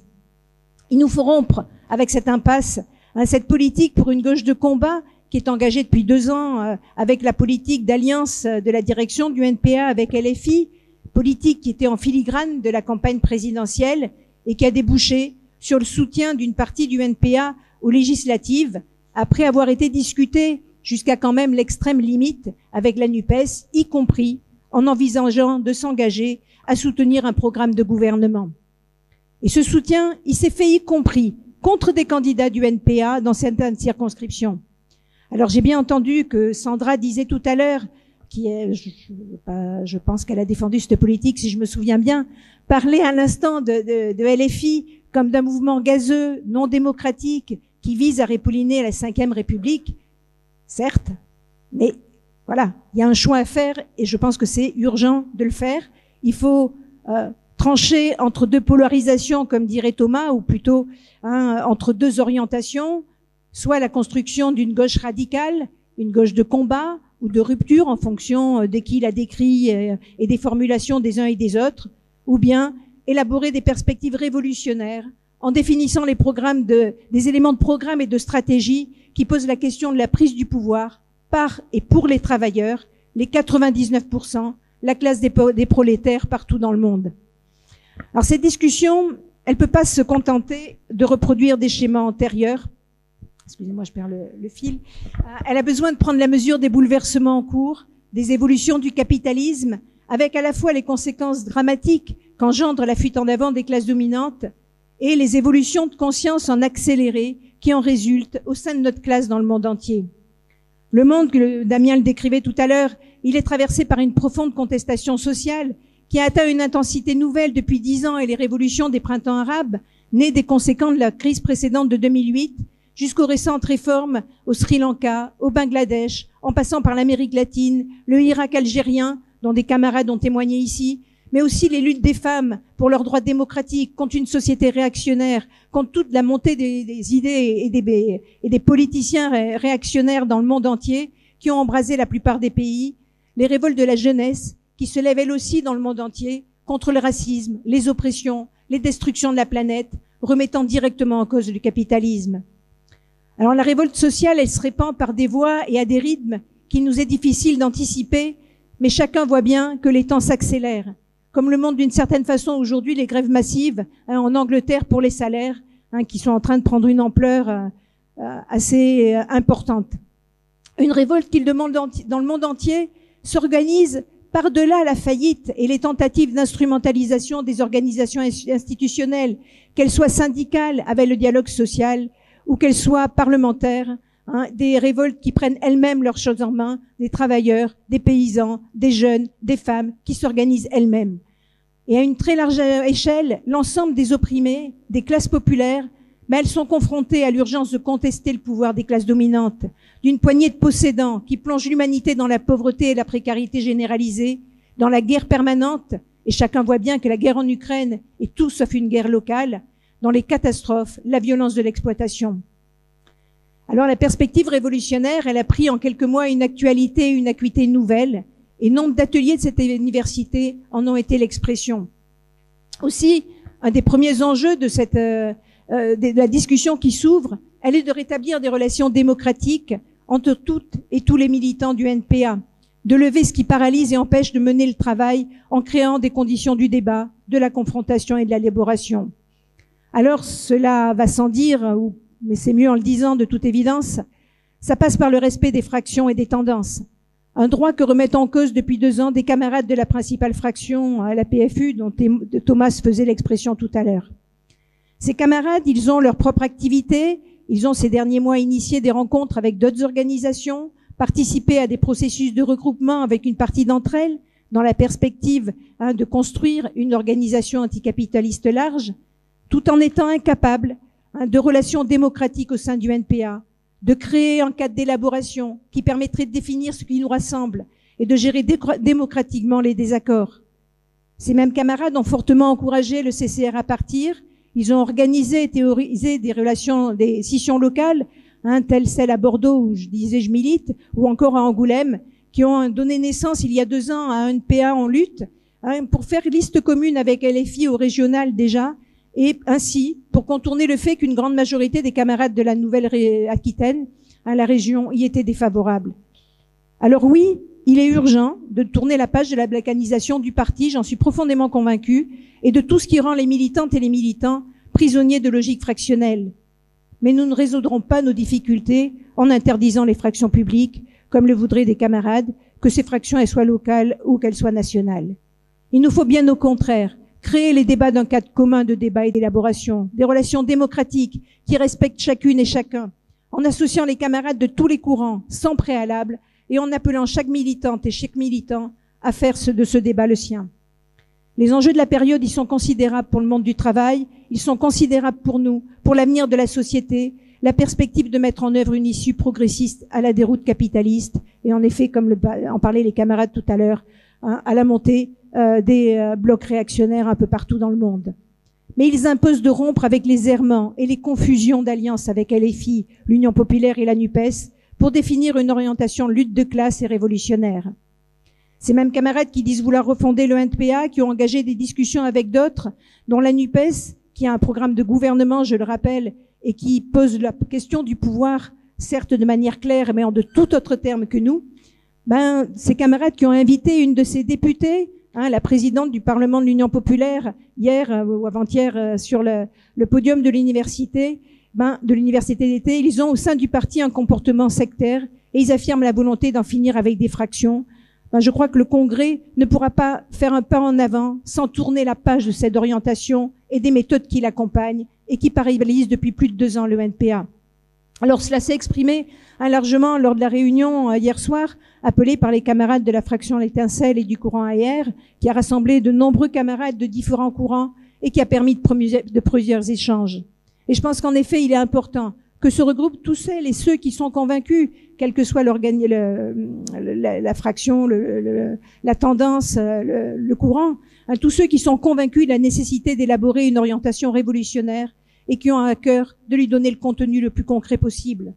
Il nous faut rompre avec cette impasse, hein, cette politique pour une gauche de combat qui est engagée depuis deux ans euh, avec la politique d'alliance de la direction du NPA avec LFI, politique qui était en filigrane de la campagne présidentielle et qui a débouché sur le soutien d'une partie du NPA aux législatives, après avoir été discutée jusqu'à quand même l'extrême limite avec la NUPES, y compris en envisageant de s'engager à soutenir un programme de gouvernement. Et ce soutien, il s'est fait y compris contre des candidats du NPA dans certaines circonscriptions. Alors j'ai bien entendu que Sandra disait tout à l'heure, qui est, je, je pense qu'elle a défendu cette politique, si je me souviens bien, parler à l'instant de, LFI comme d'un mouvement gazeux, non démocratique, qui vise à répolliner la Ve République certes, mais voilà, il y a un choix à faire et je pense que c'est urgent de le faire. Il faut euh, trancher entre deux polarisations, comme dirait Thomas, ou plutôt hein, entre deux orientations, soit la construction d'une gauche radicale, une gauche de combat ou de rupture en fonction euh, de qui la décrit euh, et des formulations des uns et des autres, ou bien élaborer des perspectives révolutionnaires en définissant les des éléments de programme et de stratégie qui posent la question de la prise du pouvoir par et pour les travailleurs, les 99%, la classe des, prolétaires partout dans le monde. Alors cette discussion, elle peut pas se contenter de reproduire des schémas antérieurs. Excusez-moi, je perds le, le, fil. Euh, elle a besoin de prendre la mesure des bouleversements en cours, des évolutions du capitalisme, avec à la fois les conséquences dramatiques qu'engendre la fuite en avant des classes dominantes et les évolutions de conscience en accéléré qui en résultent au sein de notre classe dans le monde entier. Le monde que Damien le décrivait tout à l'heure, il est traversé par une profonde contestation sociale qui a atteint une intensité nouvelle depuis dix ans et les révolutions des printemps arabes, nées des conséquences de la crise précédente de 2008, jusqu'aux récentes réformes au Sri Lanka, au Bangladesh, en passant par l'Amérique latine, le Irak algérien, dont des camarades ont témoigné ici, mais aussi les luttes des femmes pour leurs droits démocratiques, contre une société réactionnaire, contre toute la montée des, idées et des, politiciens réactionnaires dans le monde entier qui ont embrasé la plupart des pays, les révoltes de la jeunesse qui se lèvent elles aussi dans le monde entier contre le racisme, les oppressions, les destructions de la planète, remettant directement en cause le capitalisme. Alors la révolte sociale, elle se répand par des voies et à des rythmes qu'il nous est difficile d'anticiper, mais chacun voit bien que les temps s'accélèrent comme le montre d'une certaine façon aujourd'hui les grèves massives hein, en Angleterre pour les salaires, hein, qui sont en train de prendre une ampleur euh, euh, assez euh, importante. Une révolte qui demande dans le monde entier s'organise par-delà la faillite et les tentatives d'instrumentalisation des organisations institutionnelles, qu'elles soient syndicales avec le dialogue social ou qu'elles soient parlementaires, hein, des révoltes qui prennent elles-mêmes leurs choses en main, des travailleurs, des paysans, des jeunes, des femmes qui s'organisent elles-mêmes. Et à une très large échelle, l'ensemble des opprimés, des classes populaires, mais elles sont confrontées à l'urgence de contester le pouvoir des classes dominantes, d'une poignée de possédants qui plongent l'humanité dans la pauvreté et la précarité généralisée, dans la guerre permanente, et chacun voit bien que la guerre en Ukraine est tout sauf une guerre locale, dans les catastrophes, la violence de l'exploitation. Alors la perspective révolutionnaire, elle a pris en quelques mois une actualité, une acuité nouvelle, et nombre d'ateliers de cette université en ont été l'expression. Aussi, un des premiers enjeux de cette euh, euh, de la discussion qui s'ouvre, elle est de rétablir des relations démocratiques entre toutes et tous les militants du NPA, de lever ce qui paralyse et empêche de mener le travail en créant des conditions du débat, de la confrontation et de l'élaboration. Alors cela va sans dire, ou mais c'est mieux en le disant de toute évidence, ça passe par le respect des fractions et des tendances. Un droit que remettent en cause depuis deux ans des camarades de la principale fraction à la PFU, dont Thomas faisait l'expression tout à l'heure. Ces camarades, ils ont leur propre activité, ils ont ces derniers mois initié des rencontres avec d'autres organisations, participer à des processus de regroupement avec une partie d'entre elles, dans la perspective hein, de construire une organisation anticapitaliste large, tout en étant incapable hein, de relations démocratiques au sein du NPA, de créer un cadre d'élaboration qui permettrait de définir ce qui nous rassemble et de gérer démocratiquement les désaccords. Ces mêmes camarades ont fortement encouragé le CCR à partir. Ils ont organisé et théorisé des relations, des scissions locales, hein, telles celles à Bordeaux où je disais je milite, ou encore à Angoulême, qui ont donné naissance il y a deux ans à un PA en lutte, hein, pour faire liste commune avec LFI au régional déjà, et ainsi pour contourner le fait qu'une grande majorité des camarades de la Nouvelle-Aquitaine, à la région, y étaient défavorables. Alors oui, il est urgent de tourner la page de la balkanisation du parti, j'en suis profondément convaincu, et de tout ce qui rend les militantes et les militants prisonniers de logiques fractionnelles. Mais nous ne résoudrons pas nos difficultés en interdisant les fractions publiques, comme le voudraient des camarades, que ces fractions soient locales ou qu'elles soient nationales. Il nous faut bien au contraire créer les débats d'un cadre commun de débat et d'élaboration, des relations démocratiques qui respectent chacune et chacun, en associant les camarades de tous les courants, sans préalable, et en appelant chaque militante et chaque militant à faire de ce débat le sien. Les enjeux de la période, ils sont considérables pour le monde du travail, ils sont considérables pour nous, pour l'avenir de la société, la perspective de mettre en œuvre une issue progressiste à la déroute capitaliste, et en effet, comme en parlaient les camarades tout à l'heure, hein, à la montée euh, des euh, blocs réactionnaires un peu partout dans le monde. Mais ils imposent de rompre avec les errements et les confusions d'alliance avec LFI, l'Union populaire et la NUPES, pour définir une orientation lutte de classe et révolutionnaire. Ces mêmes camarades qui disent vouloir refonder le NPA, qui ont engagé des discussions avec d'autres, dont la NUPES, qui a un programme de gouvernement, je le rappelle, et qui pose la question du pouvoir, certes de manière claire, mais en de tout autre terme que nous, ben, ces camarades qui ont invité une de ces députées Hein, la présidente du Parlement de l'Union populaire hier euh, ou avant-hier euh, sur le, podium de l'université, ben, de l'université d'été, ils ont au sein du parti un comportement sectaire et ils affirment la volonté d'en finir avec des fractions. Ben, je crois que le Congrès ne pourra pas faire un pas en avant sans tourner la page de cette orientation et des méthodes qui l'accompagnent et qui paralysent depuis plus de deux ans le NPA. Alors cela s'est exprimé hein, largement lors de la réunion euh, hier soir, appelée par les camarades de la fraction L'étincelle et du courant AR, qui a rassemblé de nombreux camarades de différents courants et qui a permis de, plusieurs échanges. Et je pense qu'en effet, il est important que se regroupent tous celles et ceux qui sont convaincus, quel que soit la, la, fraction, la tendance, euh, le, courant, hein, tous ceux qui sont convaincus de la nécessité d'élaborer une orientation révolutionnaire et qui ont à cœur de lui donner le contenu le plus concret possible.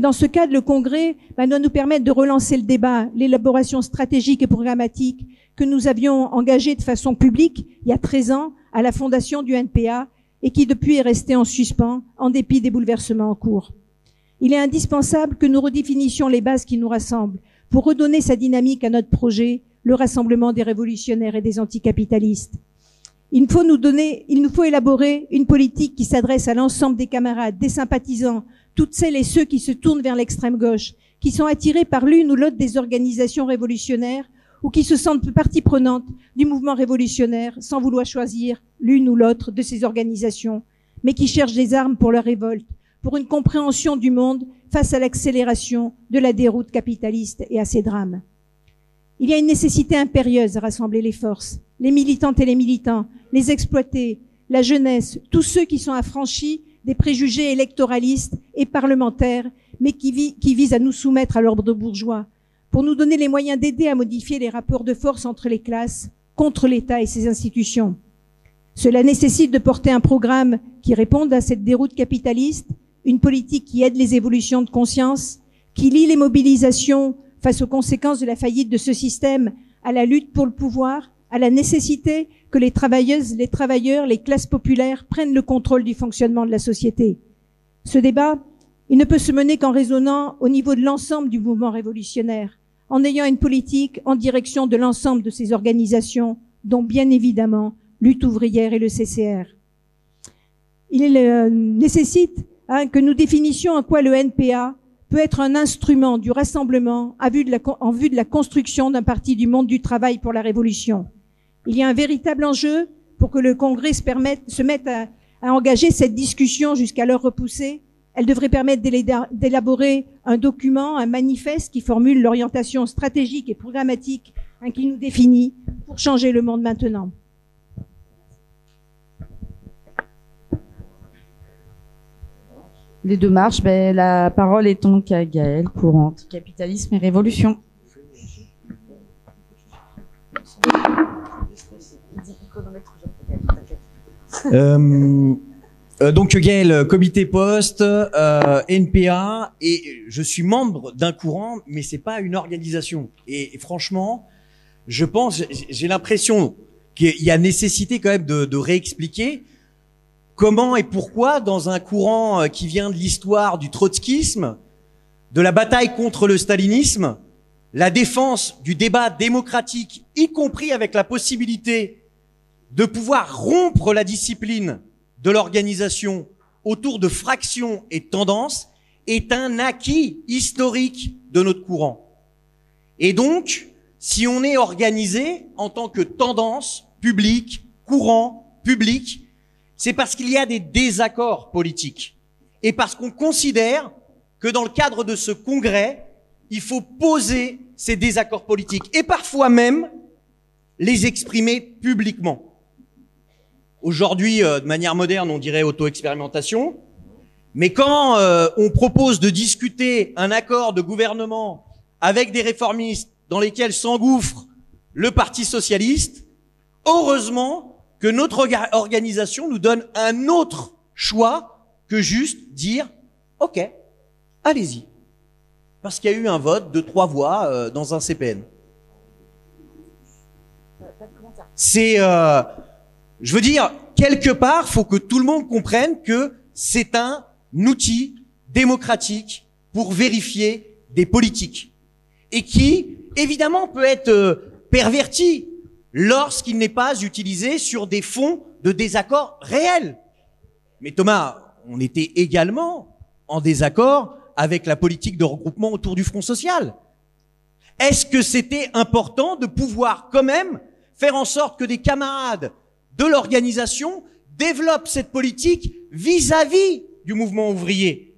Dans ce cadre, le Congrès ben, doit nous permettre de relancer le débat, l'élaboration stratégique et programmatique que nous avions engagée de façon publique il y a 13 ans à la fondation du NPA et qui depuis est restée en suspens en dépit des bouleversements en cours. Il est indispensable que nous redéfinissions les bases qui nous rassemblent pour redonner sa dynamique à notre projet, le rassemblement des révolutionnaires et des anticapitalistes. Il il nous faut élaborer une politique qui s'adresse à l'ensemble des camarades, des sympathisants, toutes celles et ceux qui se tournent vers l'extrême gauche, qui sont attirés par l'une ou l'autre des organisations révolutionnaires ou qui se sentent partie prenante du mouvement révolutionnaire sans vouloir choisir l'une ou l'autre de ces organisations, mais qui cherchent des armes pour leur révolte, pour une compréhension du monde face à l'accélération de la déroute capitaliste et à ses drames. Il y a une nécessité impérieuse à rassembler les forces, les militantes et les militants, les exploités, la jeunesse, tous ceux qui sont affranchis des préjugés électoralistes et parlementaires, mais qui, visent à nous soumettre à l'ordre bourgeois, pour nous donner les moyens d'aider à modifier les rapports de force entre les classes, contre l'État et ses institutions. Cela nécessite de porter un programme qui réponde à cette déroute capitaliste, une politique qui aide les évolutions de conscience, qui lie les mobilisations face aux conséquences de la faillite de ce système, à la lutte pour le pouvoir, à la nécessité que les travailleuses, les travailleurs, les classes populaires prennent le contrôle du fonctionnement de la société. Ce débat, il ne peut se mener qu'en raisonnant au niveau de l'ensemble du mouvement révolutionnaire, en ayant une politique en direction de l'ensemble de ces organisations, dont bien évidemment Lutte ouvrière et le CCR. Il euh, nécessite hein, que nous définissions en quoi le NPA peut être un instrument du rassemblement en vue de la construction d'un parti du monde du travail pour la révolution. Il y a un véritable enjeu pour que le Congrès se, mette à, engager cette discussion jusqu'à l'heure repoussée Elle devrait permettre d'élaborer un document, un manifeste qui formule l'orientation stratégique et programmatique hein, qui nous définit pour changer le monde maintenant. Les deux marches, ben, la parole est donc à Gaël pour Anticapitalisme et Révolution. Euh, euh, donc Gaël, comité poste, euh, NPA, et je suis membre d'un courant, mais c'est pas une organisation. Et, franchement, je pense, j'ai l'impression qu'il y a nécessité quand même de, de réexpliquer comment et pourquoi dans un courant qui vient de l'histoire du trotskisme, de la bataille contre le stalinisme, la défense du débat démocratique, y compris avec la possibilité de pouvoir rompre la discipline de l'organisation autour de fractions et tendances, est un acquis historique de notre courant. Et donc, si on est organisé en tant que tendance publique, courant, public, c'est parce qu'il y a des désaccords politiques et parce qu'on considère que dans le cadre de ce congrès, il faut poser ces désaccords politiques et parfois même les exprimer publiquement. Aujourd'hui, euh, de manière moderne, on dirait auto-expérimentation. Mais quand euh, on propose de discuter un accord de gouvernement avec des réformistes dans lesquels s'engouffre le Parti socialiste, heureusement que notre organisation nous donne un autre choix que juste dire OK, allez-y. Parce qu'il y a eu un vote de trois voix euh, dans un CPN. C'est je veux dire, quelque part, faut que tout le monde comprenne que c'est un outil démocratique pour vérifier des politiques et qui, évidemment, peut être euh, perverti lorsqu'il n'est pas utilisé sur des fonds de désaccord réels. Mais Thomas, on était également en désaccord avec la politique de regroupement autour du Front social. Est-ce que c'était important de pouvoir quand même faire en sorte que des camarades de l'organisation développe cette politique vis-à-vis du mouvement ouvrier.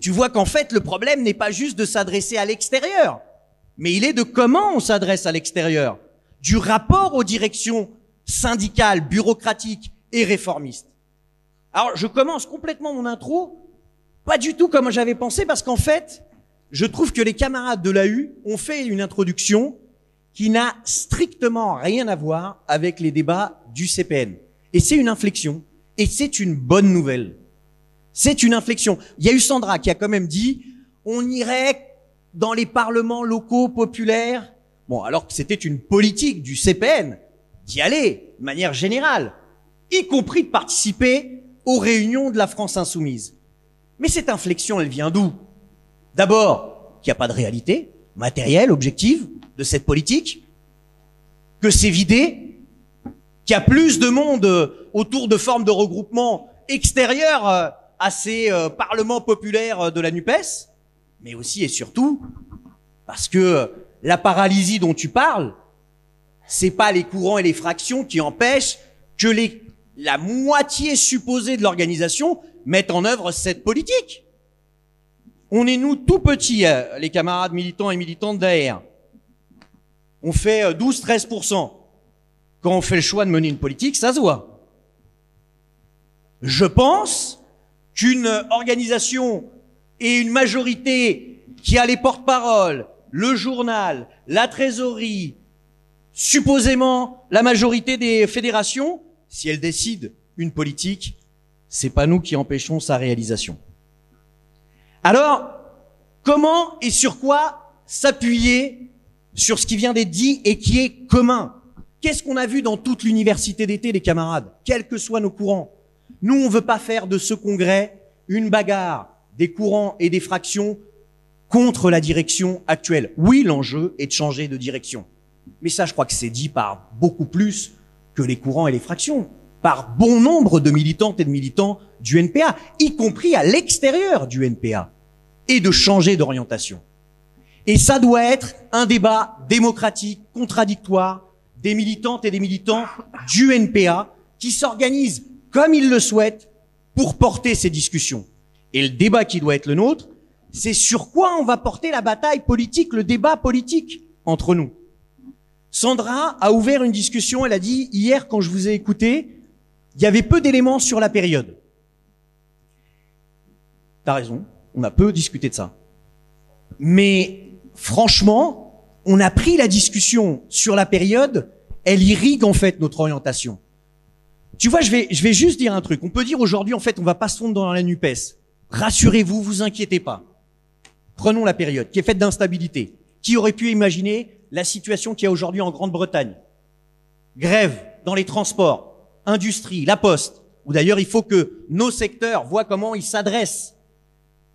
Tu vois qu'en fait, le problème n'est pas juste de s'adresser à l'extérieur, mais il est de comment on s'adresse à l'extérieur, du rapport aux directions syndicales, bureaucratiques et réformistes. Alors, je commence complètement mon intro, pas du tout comme j'avais pensé, parce qu'en fait, je trouve que les camarades de la U ont fait une introduction qui n'a strictement rien à voir avec les débats du CPN. Et c'est une inflexion. Et c'est une bonne nouvelle. C'est une inflexion. Il y a eu Sandra qui a quand même dit, on irait dans les parlements locaux populaires. Bon, alors que c'était une politique du CPN d'y aller, de manière générale, y compris de participer aux réunions de la France insoumise. Mais cette inflexion, elle vient d'où? D'abord, qu'il n'y a pas de réalité matérielle, objective de cette politique, que c'est vidé, qu'il y a plus de monde euh, autour de formes de regroupement extérieures euh, à ces euh, parlements populaires de la NUPES, mais aussi et surtout parce que la paralysie dont tu parles, c'est pas les courants et les fractions qui empêchent que la moitié supposée de l'organisation mette en œuvre cette politique. On est nous tout petits, les camarades militants et militantes d'AR. On fait 12-13% quand on fait le choix de mener une politique, ça se voit. Je pense qu'une organisation et une majorité qui a les porte-paroles, le journal, la trésorerie, supposément la majorité des fédérations, si elles décident une politique, c'est pas nous qui empêchons sa réalisation. Alors, comment et sur quoi s'appuyer sur ce qui vient d'être dit et qui est commun Qu'est-ce qu'on a vu dans toute l'université d'été, les camarades Quels que soient nos courants? Nous, on veut pas faire de ce congrès une bagarre des courants et des fractions contre la direction actuelle. Oui, l'enjeu est de changer de direction. Mais ça, je crois que c'est dit par beaucoup plus que les courants et les fractions, par bon nombre de militantes et de militants du NPA, y compris à l'extérieur du NPA, et de changer d'orientation. Et ça doit être un débat démocratique, contradictoire, des militantes et des militants du NPA qui s'organisent comme ils le souhaitent pour porter ces discussions. et le débat qui doit être le nôtre, c'est sur quoi on va porter la bataille politique, le débat politique entre nous. Sandra a ouvert une discussion, elle a dit, hier quand je vous ai écouté, il y avait peu d'éléments sur la période. T'as raison, on a peu discuté de ça. Mais franchement, on a pris la discussion sur la période, elle irrigue en fait notre orientation. Tu vois, je vais, je vais juste dire un truc. On peut dire aujourd'hui, en fait, on va pas se fondre dans la NUPES. Rassurez-vous, vous inquiétez pas. Prenons la période qui est faite d'instabilité. Qui aurait pu imaginer la situation qu'il y a aujourd'hui en Grande-Bretagne? Grève dans les transports, industrie, la poste, où d'ailleurs il faut que nos secteurs voient comment ils s'adressent,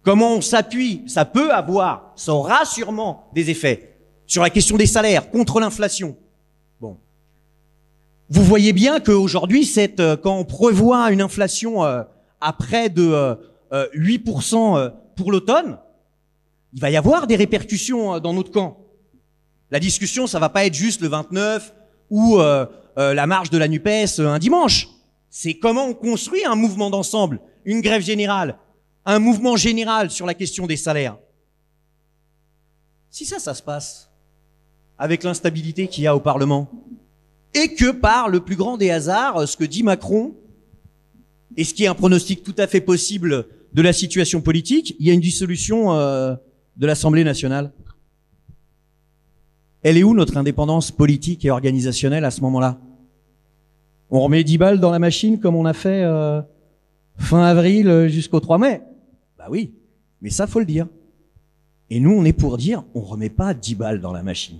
comment on s'appuie. Ça peut avoir, ça aura sûrement des effets sur la question des salaires, contre l'inflation. Bon. Vous voyez bien qu'aujourd'hui, euh, quand on prévoit une inflation euh, à près de euh, 8% euh, pour l'automne, il va y avoir des répercussions dans notre camp. La discussion, ça va pas être juste le 29 ou la marche de la NUPES un dimanche. C'est comment on construit un mouvement d'ensemble, une grève générale, un mouvement général sur la question des salaires. Si ça, ça se passe avec l'instabilité qu'il y a au Parlement, et que par le plus grand des hasards, ce que dit Macron, et ce qui est un pronostic tout à fait possible de la situation politique, il y a une dissolution euh, de l'Assemblée nationale. Elle est où notre indépendance politique et organisationnelle à ce moment-là? On remet 10 balles dans la machine comme on a fait euh, fin avril jusqu'au 3 mai Bah oui, mais ça faut le dire. Et nous, on est pour dire, on remet pas 10 balles dans la machine.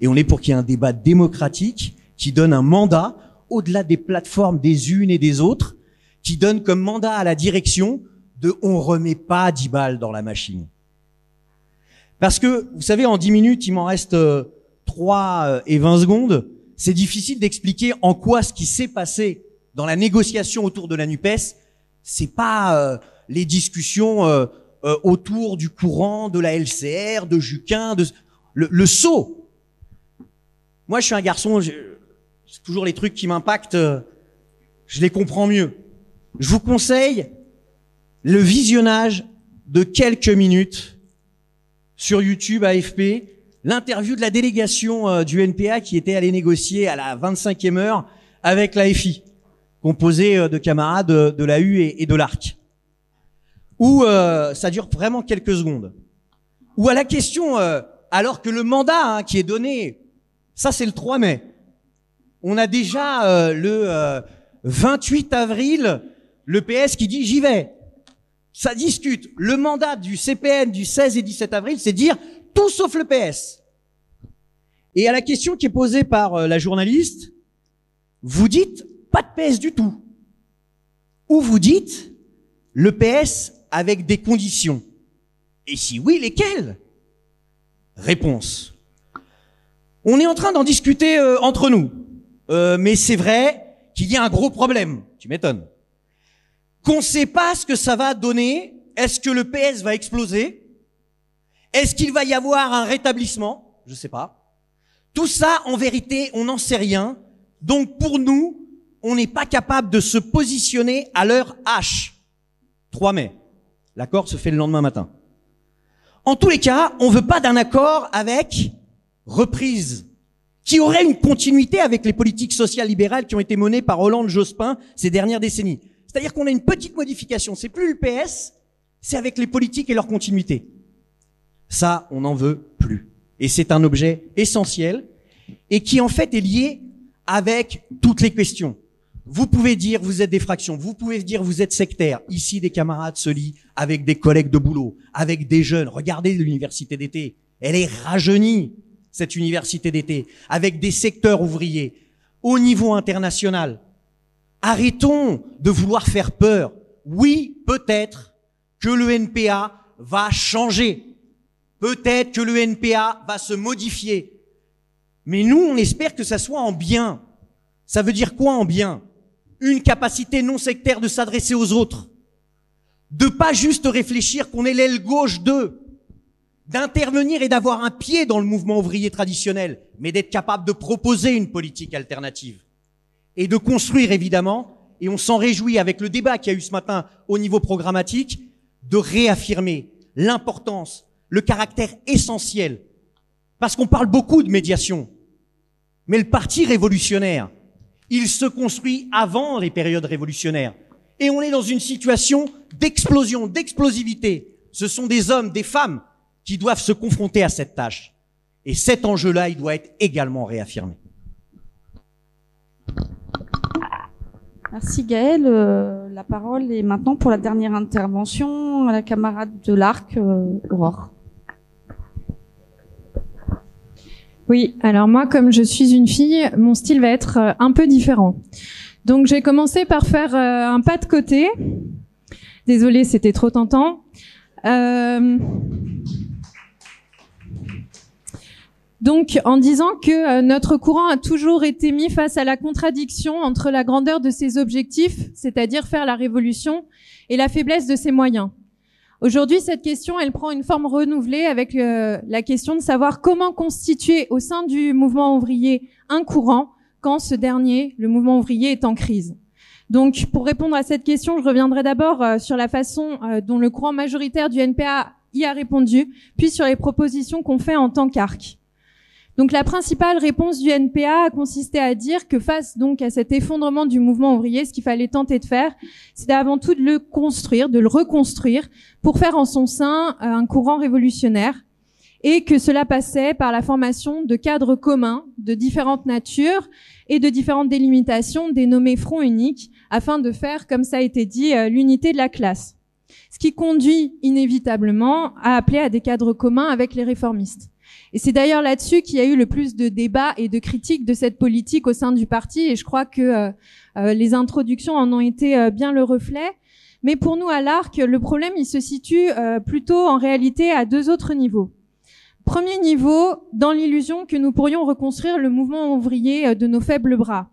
Et on est pour qu'il y ait un débat démocratique qui donne un mandat au-delà des plateformes des unes et des autres, qui donne comme mandat à la direction de on remet pas 10 balles dans la machine. Parce que, vous savez, en 10 minutes, il m'en reste euh, 3 euh, et 20 secondes. C'est difficile d'expliquer en quoi ce qui s'est passé dans la négociation autour de la NUPES, c'est pas euh, les discussions euh, euh, autour du courant de la LCR, de Juquin, de le, le saut. Moi, je suis un garçon, c'est toujours les trucs qui m'impactent, euh, je les comprends mieux. Je vous conseille le visionnage de quelques minutes sur YouTube AFP, l'interview de la délégation du NPA qui était allée négocier à la 25e heure avec la FI, composée de camarades de, la U et de l'ARC. Où euh, ça dure vraiment quelques secondes. Ou à la question, euh, alors que le mandat hein, qui est donné, ça c'est le 3 mai, on a déjà euh, le euh, 28 avril le PS qui dit j'y vais. Ça discute. Le mandat du CPN du 16 et 17 avril, c'est dire tout sauf le PS. Et à la question qui est posée par euh, la journaliste, vous dites pas de PS du tout. Ou vous dites le PS avec des conditions. Et si oui, lesquelles? Réponse. On est en train d'en discuter euh, entre nous. Euh, mais c'est vrai qu'il y a un gros problème. Tu m'étonnes. Qu'on ne sait pas ce que ça va donner. Est-ce que le PS va exploser? Est-ce qu'il va y avoir un rétablissement? Je ne sais pas. Tout ça, en vérité, on n'en sait rien. Donc pour nous, on n'est pas capable de se positionner à l'heure H. 3 mai. L'accord se fait le lendemain matin. En tous les cas, on veut pas d'un accord avec reprise, qui aurait une continuité avec les politiques sociales libérales qui ont été menées par Hollande Jospin ces dernières décennies. C'est-à-dire qu'on a une petite modification. C'est plus le PS, c'est avec les politiques et leur continuité. Ça, on n'en veut plus. Et c'est un objet essentiel et qui en fait est lié avec toutes les questions. Vous pouvez dire vous êtes des fractions, vous pouvez dire vous êtes sectaire. Ici, des camarades se lient avec des collègues de boulot, avec des jeunes. Regardez l'université d'été. Elle est rajeunie, cette université d'été, avec des secteurs ouvriers au niveau international. Arrêtons de vouloir faire peur. Oui, peut-être que le NPA va changer. Peut-être que le NPA va se modifier. Mais nous, on espère que ça soit en bien. Ça veut dire quoi en bien? Une capacité non sectaire de s'adresser aux autres. De pas juste réfléchir qu'on est l'aile gauche d'eux. D'intervenir et d'avoir un pied dans le mouvement ouvrier traditionnel, mais d'être capable de proposer une politique alternative. Et de construire évidemment, et on s'en réjouit avec le débat qu'il y a eu ce matin au niveau programmatique, de réaffirmer l'importance, le caractère essentiel, parce qu'on parle beaucoup de médiation, mais le parti révolutionnaire, il se construit avant les périodes révolutionnaires. Et on est dans une situation d'explosion, d'explosivité. Ce sont des hommes, des femmes qui doivent se confronter à cette tâche. Et cet enjeu-là, il doit être également réaffirmé. Merci Gaël. Euh, la parole est maintenant pour la dernière intervention à la camarade de l'ARC, euh, Aurore. Oui, alors moi, comme je suis une fille, mon style va être euh, un peu différent. Donc, j'ai commencé par faire euh, un pas de côté. Désolée, c'était trop tentant. Euh... Donc, en disant que notre courant a toujours été mis face à la contradiction entre la grandeur de ses objectifs, c'est-à-dire faire la révolution, et la faiblesse de ses moyens. Aujourd'hui, cette question, elle prend une forme renouvelée avec euh, la question de savoir comment constituer au sein du mouvement ouvrier un courant quand ce dernier, le mouvement ouvrier, est en crise. Donc, pour répondre à cette question, je reviendrai d'abord euh, sur la façon euh, dont le courant majoritaire du NPA y a répondu, puis sur les propositions qu'on fait en tant qu'ARC. Donc la principale réponse du NPA a consisté à dire que face donc à cet effondrement du mouvement ouvrier, ce qu'il fallait tenter de faire, c'était avant tout de le construire, de le reconstruire pour faire en son sein euh, un courant révolutionnaire et que cela passait par la formation de cadres communs de différentes natures et de différentes délimitations dénommées fronts uniques afin de faire, comme ça a été dit, euh, l'unité de la classe. Ce qui conduit inévitablement à appeler à des cadres communs avec les réformistes. Et c'est d'ailleurs là-dessus qu'il y a eu le plus de débats et de critiques de cette politique au sein du parti. Et je crois que euh, euh, les introductions en ont été euh, bien le reflet. Mais pour nous, à l'ARC, le problème, il se situe plutôt en réalité à deux autres niveaux. Premier niveau, dans l'illusion que nous pourrions reconstruire le mouvement ouvrier de nos faibles bras.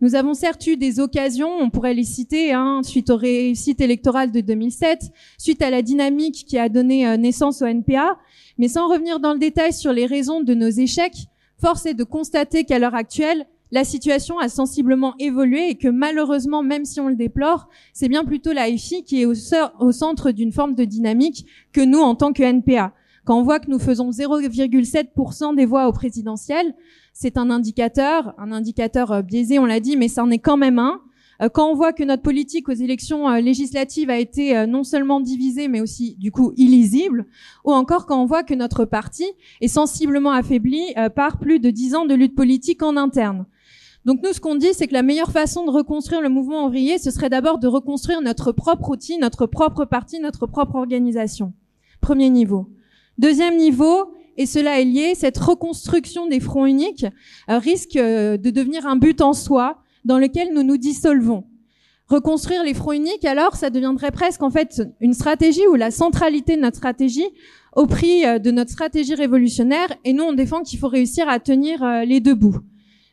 Nous avons certes eu des occasions, on pourrait les citer, hein, suite aux réussites électorales de 2007, suite à la dynamique qui a donné naissance au NPA, mais sans revenir dans le détail sur les raisons de nos échecs, force est de constater qu'à l'heure actuelle, la situation a sensiblement évolué et que malheureusement, même si on le déplore, c'est bien plutôt la FI qui est au, centre d'une forme de dynamique que nous en tant que NPA. Quand on voit que nous faisons 0,7% des voix au présidentiel, c'est un indicateur, un indicateur euh, biaisé, on l'a dit, mais ça en est quand même un. Euh, quand on voit que notre politique aux élections euh, législatives a été euh, non seulement divisée, mais aussi du coup illisible, ou encore quand on voit que notre parti est sensiblement affaibli par plus de dix ans de lutte politique en interne. Donc nous, ce qu'on dit, c'est que la meilleure façon de reconstruire le mouvement ouvrier, ce serait d'abord de reconstruire notre propre outil, notre propre parti, notre propre organisation. Premier niveau. Deuxième niveau, et cela est lié, cette reconstruction des fronts uniques risque de devenir un but en soi, dans lequel nous nous dissolvons. Reconstruire les fronts uniques, alors, ça deviendrait presque en fait une stratégie ou la centralité de notre stratégie au prix euh, de notre stratégie révolutionnaire. Et nous, on défend qu'il faut réussir à tenir euh, les deux bouts.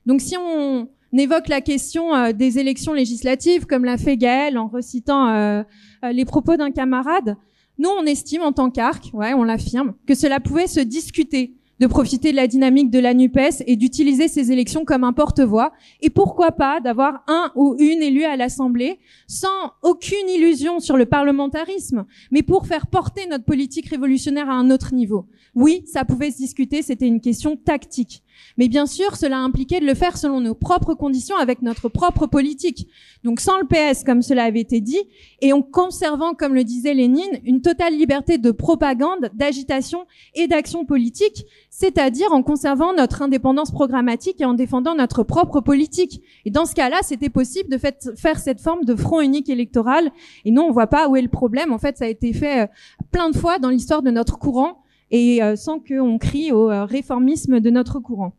Donc, si on évoque la question euh, des élections législatives, comme l'a fait Gaël en recitant les propos d'un camarade, nous, on estime en tant qu'arc, ouais, on l'affirme, que cela pouvait se discuter de profiter de la dynamique de la NUPES et d'utiliser ces élections comme un porte-voix. Et pourquoi pas d'avoir un ou une élue à l'Assemblée sans aucune illusion sur le parlementarisme, mais pour faire porter notre politique révolutionnaire à un autre niveau. Oui, ça pouvait se discuter, c'était une question tactique. Mais bien sûr, cela impliquait de le faire selon nos propres conditions, avec notre propre politique. Donc sans le PS, comme cela avait été dit, et en conservant, comme le disait Lénine, une totale liberté de propagande, d'agitation et d'action politique, c'est-à-dire en conservant notre indépendance programmatique et en défendant notre propre politique. Et dans ce cas-là, c'était possible de faire cette forme de front unique électoral. Et nous, on voit pas où est le problème. En fait, ça a été fait euh, plein de fois dans l'histoire de notre courant et euh, sans qu'on crie au euh, réformisme de notre courant.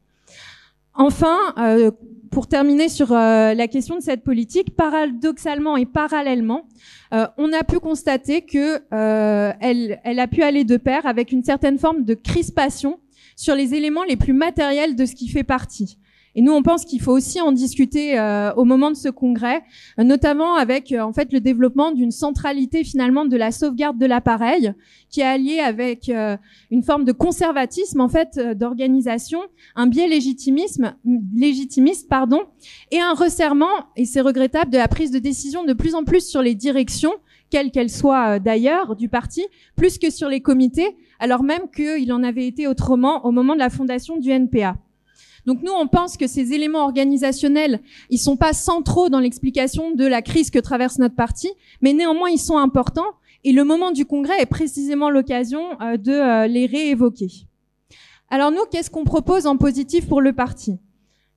Enfin, euh, pour terminer sur la question de cette politique, paradoxalement et parallèlement, on a pu constater que elle, elle, a pu aller de pair avec une certaine forme de crispation sur les éléments les plus matériels de ce qui fait partie. Et nous, on pense qu'il faut aussi en discuter euh, au moment de ce congrès, euh, notamment avec euh, en fait le développement d'une centralité finalement de la sauvegarde de l'appareil, qui est alliée avec une forme de conservatisme en fait d'organisation, un biais légitimisme, légitimiste pardon, et un resserrement, et c'est regrettable, de la prise de décision de plus en plus sur les directions quelle qu'elle soit euh, d'ailleurs du parti, plus que sur les comités, alors même qu'il en avait été autrement au moment de la fondation du NPA. Donc nous, on pense que ces éléments organisationnels, ils sont pas centraux dans l'explication de la crise que traverse notre parti, mais néanmoins ils sont importants. Et le moment du congrès est précisément l'occasion euh, de euh, les réévoquer. Alors nous, qu'est-ce qu'on propose en positif pour le parti?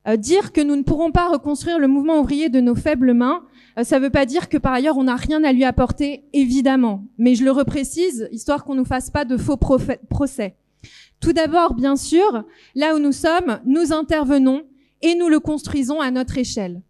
Euh, Dire que nous ne pourrons pas reconstruire le mouvement ouvrier de nos faibles mains, ça ne veut pas dire que par ailleurs on n'a rien à lui apporter, évidemment. Mais je le reprécise, histoire qu'on ne nous fasse pas de faux procès. Tout d'abord, bien sûr, là où nous sommes, nous intervenons et nous le construisons à notre échelle.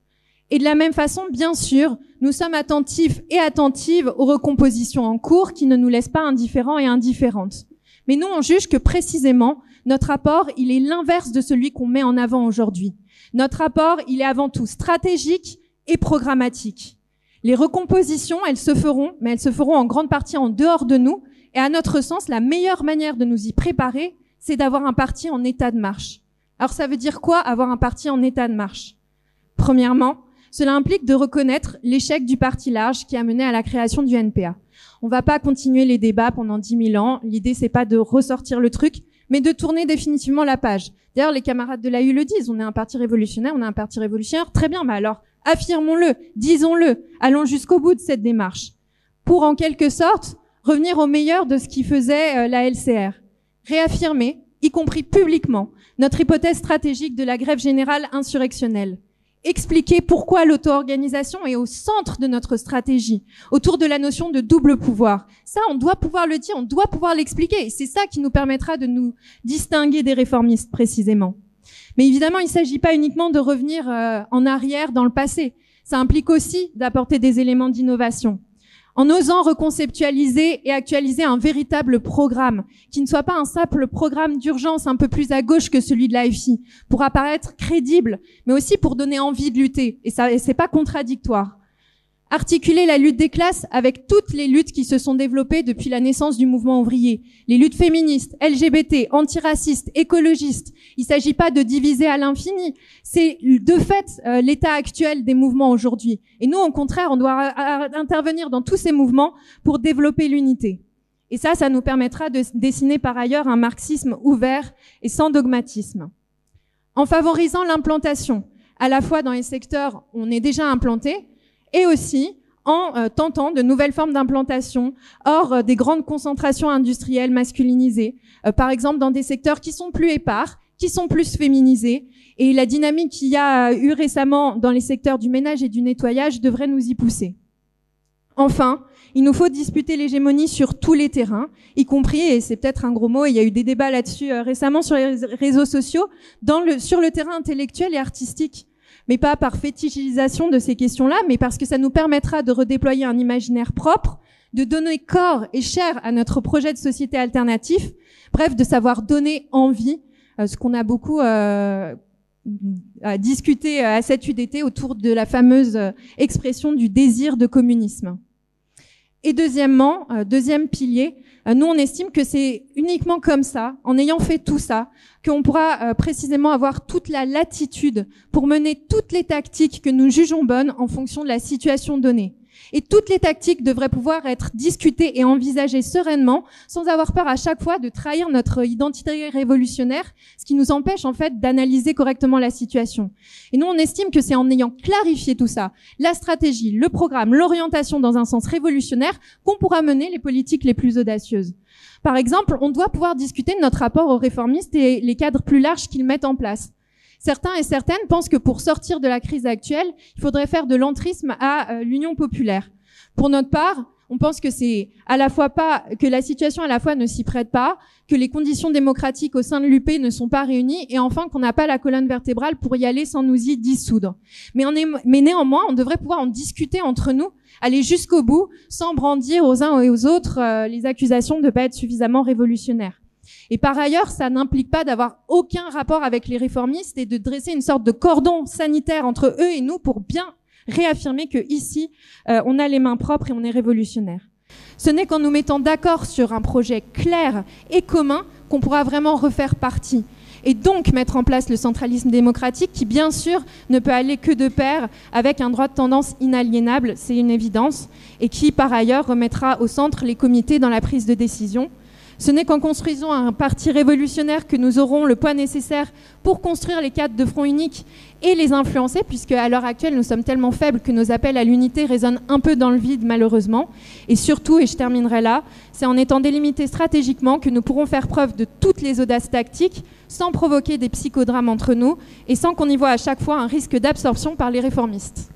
Et de la même façon, bien sûr, nous sommes attentifs et attentives aux recompositions en cours qui ne nous laissent pas indifférents et indifférentes. Mais nous, on juge que précisément, notre apport, il est l'inverse de celui qu'on met en avant aujourd'hui. Notre apport, il est avant tout stratégique et programmatique. Les recompositions, elles se feront, mais elles se feront en grande partie en dehors de nous, et à notre sens, la meilleure manière de nous y préparer, c'est d'avoir un parti en état de marche. Alors ça veut dire quoi avoir un parti en état de marche? Premièrement, cela implique de reconnaître l'échec du parti large qui a mené à la création du NPA. On va pas continuer les débats pendant 10 000 ans. L'idée c'est pas de ressortir le truc, mais de tourner définitivement la page. D'ailleurs, les camarades de l'AU le disent. On est un parti révolutionnaire, on est un parti révolutionnaire. Très bien, mais alors affirmons-le, disons-le, allons jusqu'au bout de cette démarche. Pour en quelque sorte revenir au meilleur de ce qui faisait euh, la LCR, réaffirmer, y compris publiquement, notre hypothèse stratégique de la grève générale insurrectionnelle, expliquer pourquoi l'auto-organisation est au centre de notre stratégie, autour de la notion de double pouvoir. Ça, on doit pouvoir le dire, on doit pouvoir l'expliquer, c'est ça qui nous permettra de nous distinguer des réformistes précisément. Mais évidemment, il ne s'agit pas uniquement de revenir euh, en arrière dans le passé. Ça implique aussi d'apporter des éléments d'innovation en osant reconceptualiser et actualiser un véritable programme, qui ne soit pas un simple programme d'urgence un peu plus à gauche que celui de l'AFI, pour apparaître crédible, mais aussi pour donner envie de lutter. Et ça, c'est pas contradictoire articuler la lutte des classes avec toutes les luttes qui se sont développées depuis la naissance du mouvement ouvrier. Les luttes féministes, LGBT, antiracistes, écologistes. Il ne s'agit pas de diviser à l'infini. C'est de fait euh, l'état actuel des mouvements aujourd'hui. Et nous, au contraire, on doit intervenir dans tous ces mouvements pour développer l'unité. Et ça, ça nous permettra de dessiner par ailleurs un marxisme ouvert et sans dogmatisme. En favorisant l'implantation, à la fois dans les secteurs où on est déjà implanté, et aussi en euh, tentant de nouvelles formes d'implantation hors euh, des grandes concentrations industrielles masculinisées, euh, par exemple dans des secteurs qui sont plus épars, qui sont plus féminisés. Et la dynamique qu'il y a eu récemment dans les secteurs du ménage et du nettoyage devrait nous y pousser. Enfin, il nous faut disputer l'hégémonie sur tous les terrains, y compris, et c'est peut-être un gros mot, il y a eu des débats là-dessus récemment sur les réseaux sociaux, sur le terrain intellectuel et artistique mais pas par fétichisation de ces questions-là, mais parce que ça nous permettra de redéployer un imaginaire propre, de donner corps et chair à notre projet de société alternatif, bref, de savoir donner envie, euh, ce qu'on a beaucoup euh, discuté euh, à cette UDT autour de la fameuse euh, expression du désir de communisme. Et deuxièmement, deuxième pilier, nous on estime que c'est uniquement comme ça, en ayant fait tout ça, qu'on pourra euh, précisément avoir toute la latitude pour mener toutes les tactiques que nous jugeons bonnes en fonction de la situation donnée. Et toutes les tactiques devraient pouvoir être discutées et envisagées sereinement, sans avoir peur à chaque fois de trahir notre identité révolutionnaire, ce qui nous empêche en fait d'analyser correctement la situation. Et nous, on estime que c'est en ayant clarifié tout ça, la stratégie, le programme, l'orientation dans un sens révolutionnaire, qu'on pourra mener les politiques les plus audacieuses. Par exemple, on doit pouvoir discuter de notre rapport aux réformistes et les cadres plus larges qu'ils mettent en place. Certains et certaines pensent que pour sortir de la crise actuelle, il faudrait faire de l'entrisme à euh, l'Union populaire. Pour notre part, on pense que c'est à la fois pas que la situation à la fois ne s'y prête pas, que les conditions démocratiques au sein de l'UP ne sont pas réunies, et enfin qu'on n'a pas la colonne vertébrale pour y aller sans nous y dissoudre. Mais, néanmoins, on devrait pouvoir en discuter entre nous, aller jusqu'au bout, sans brandir aux uns et aux autres euh, les accusations de ne pas être suffisamment révolutionnaires. Et par ailleurs, ça n'implique pas d'avoir aucun rapport avec les réformistes et de dresser une sorte de cordon sanitaire entre eux et nous pour bien réaffirmer que ici, euh, on a les mains propres et on est révolutionnaire. Ce n'est qu'en nous mettant d'accord sur un projet clair et commun qu'on pourra vraiment refaire partie. et donc mettre en place le centralisme démocratique qui, bien sûr, ne peut aller que de pair avec un droit de tendance inaliénable, c'est une évidence, et qui, par ailleurs, remettra au centre les comités dans la prise de décision. Ce n'est qu'en construisant un parti révolutionnaire que nous aurons le poids nécessaire pour construire les cadres de front unique et les influencer, puisque à l'heure actuelle, nous sommes tellement faibles que nos appels à l'unité résonnent un peu dans le vide, malheureusement. Et surtout, et je terminerai là, c'est en étant délimités stratégiquement que nous pourrons faire preuve de toutes les audaces tactiques, sans provoquer des psychodrames entre nous, et sans qu'on y voit à chaque fois un risque d'absorption par les réformistes.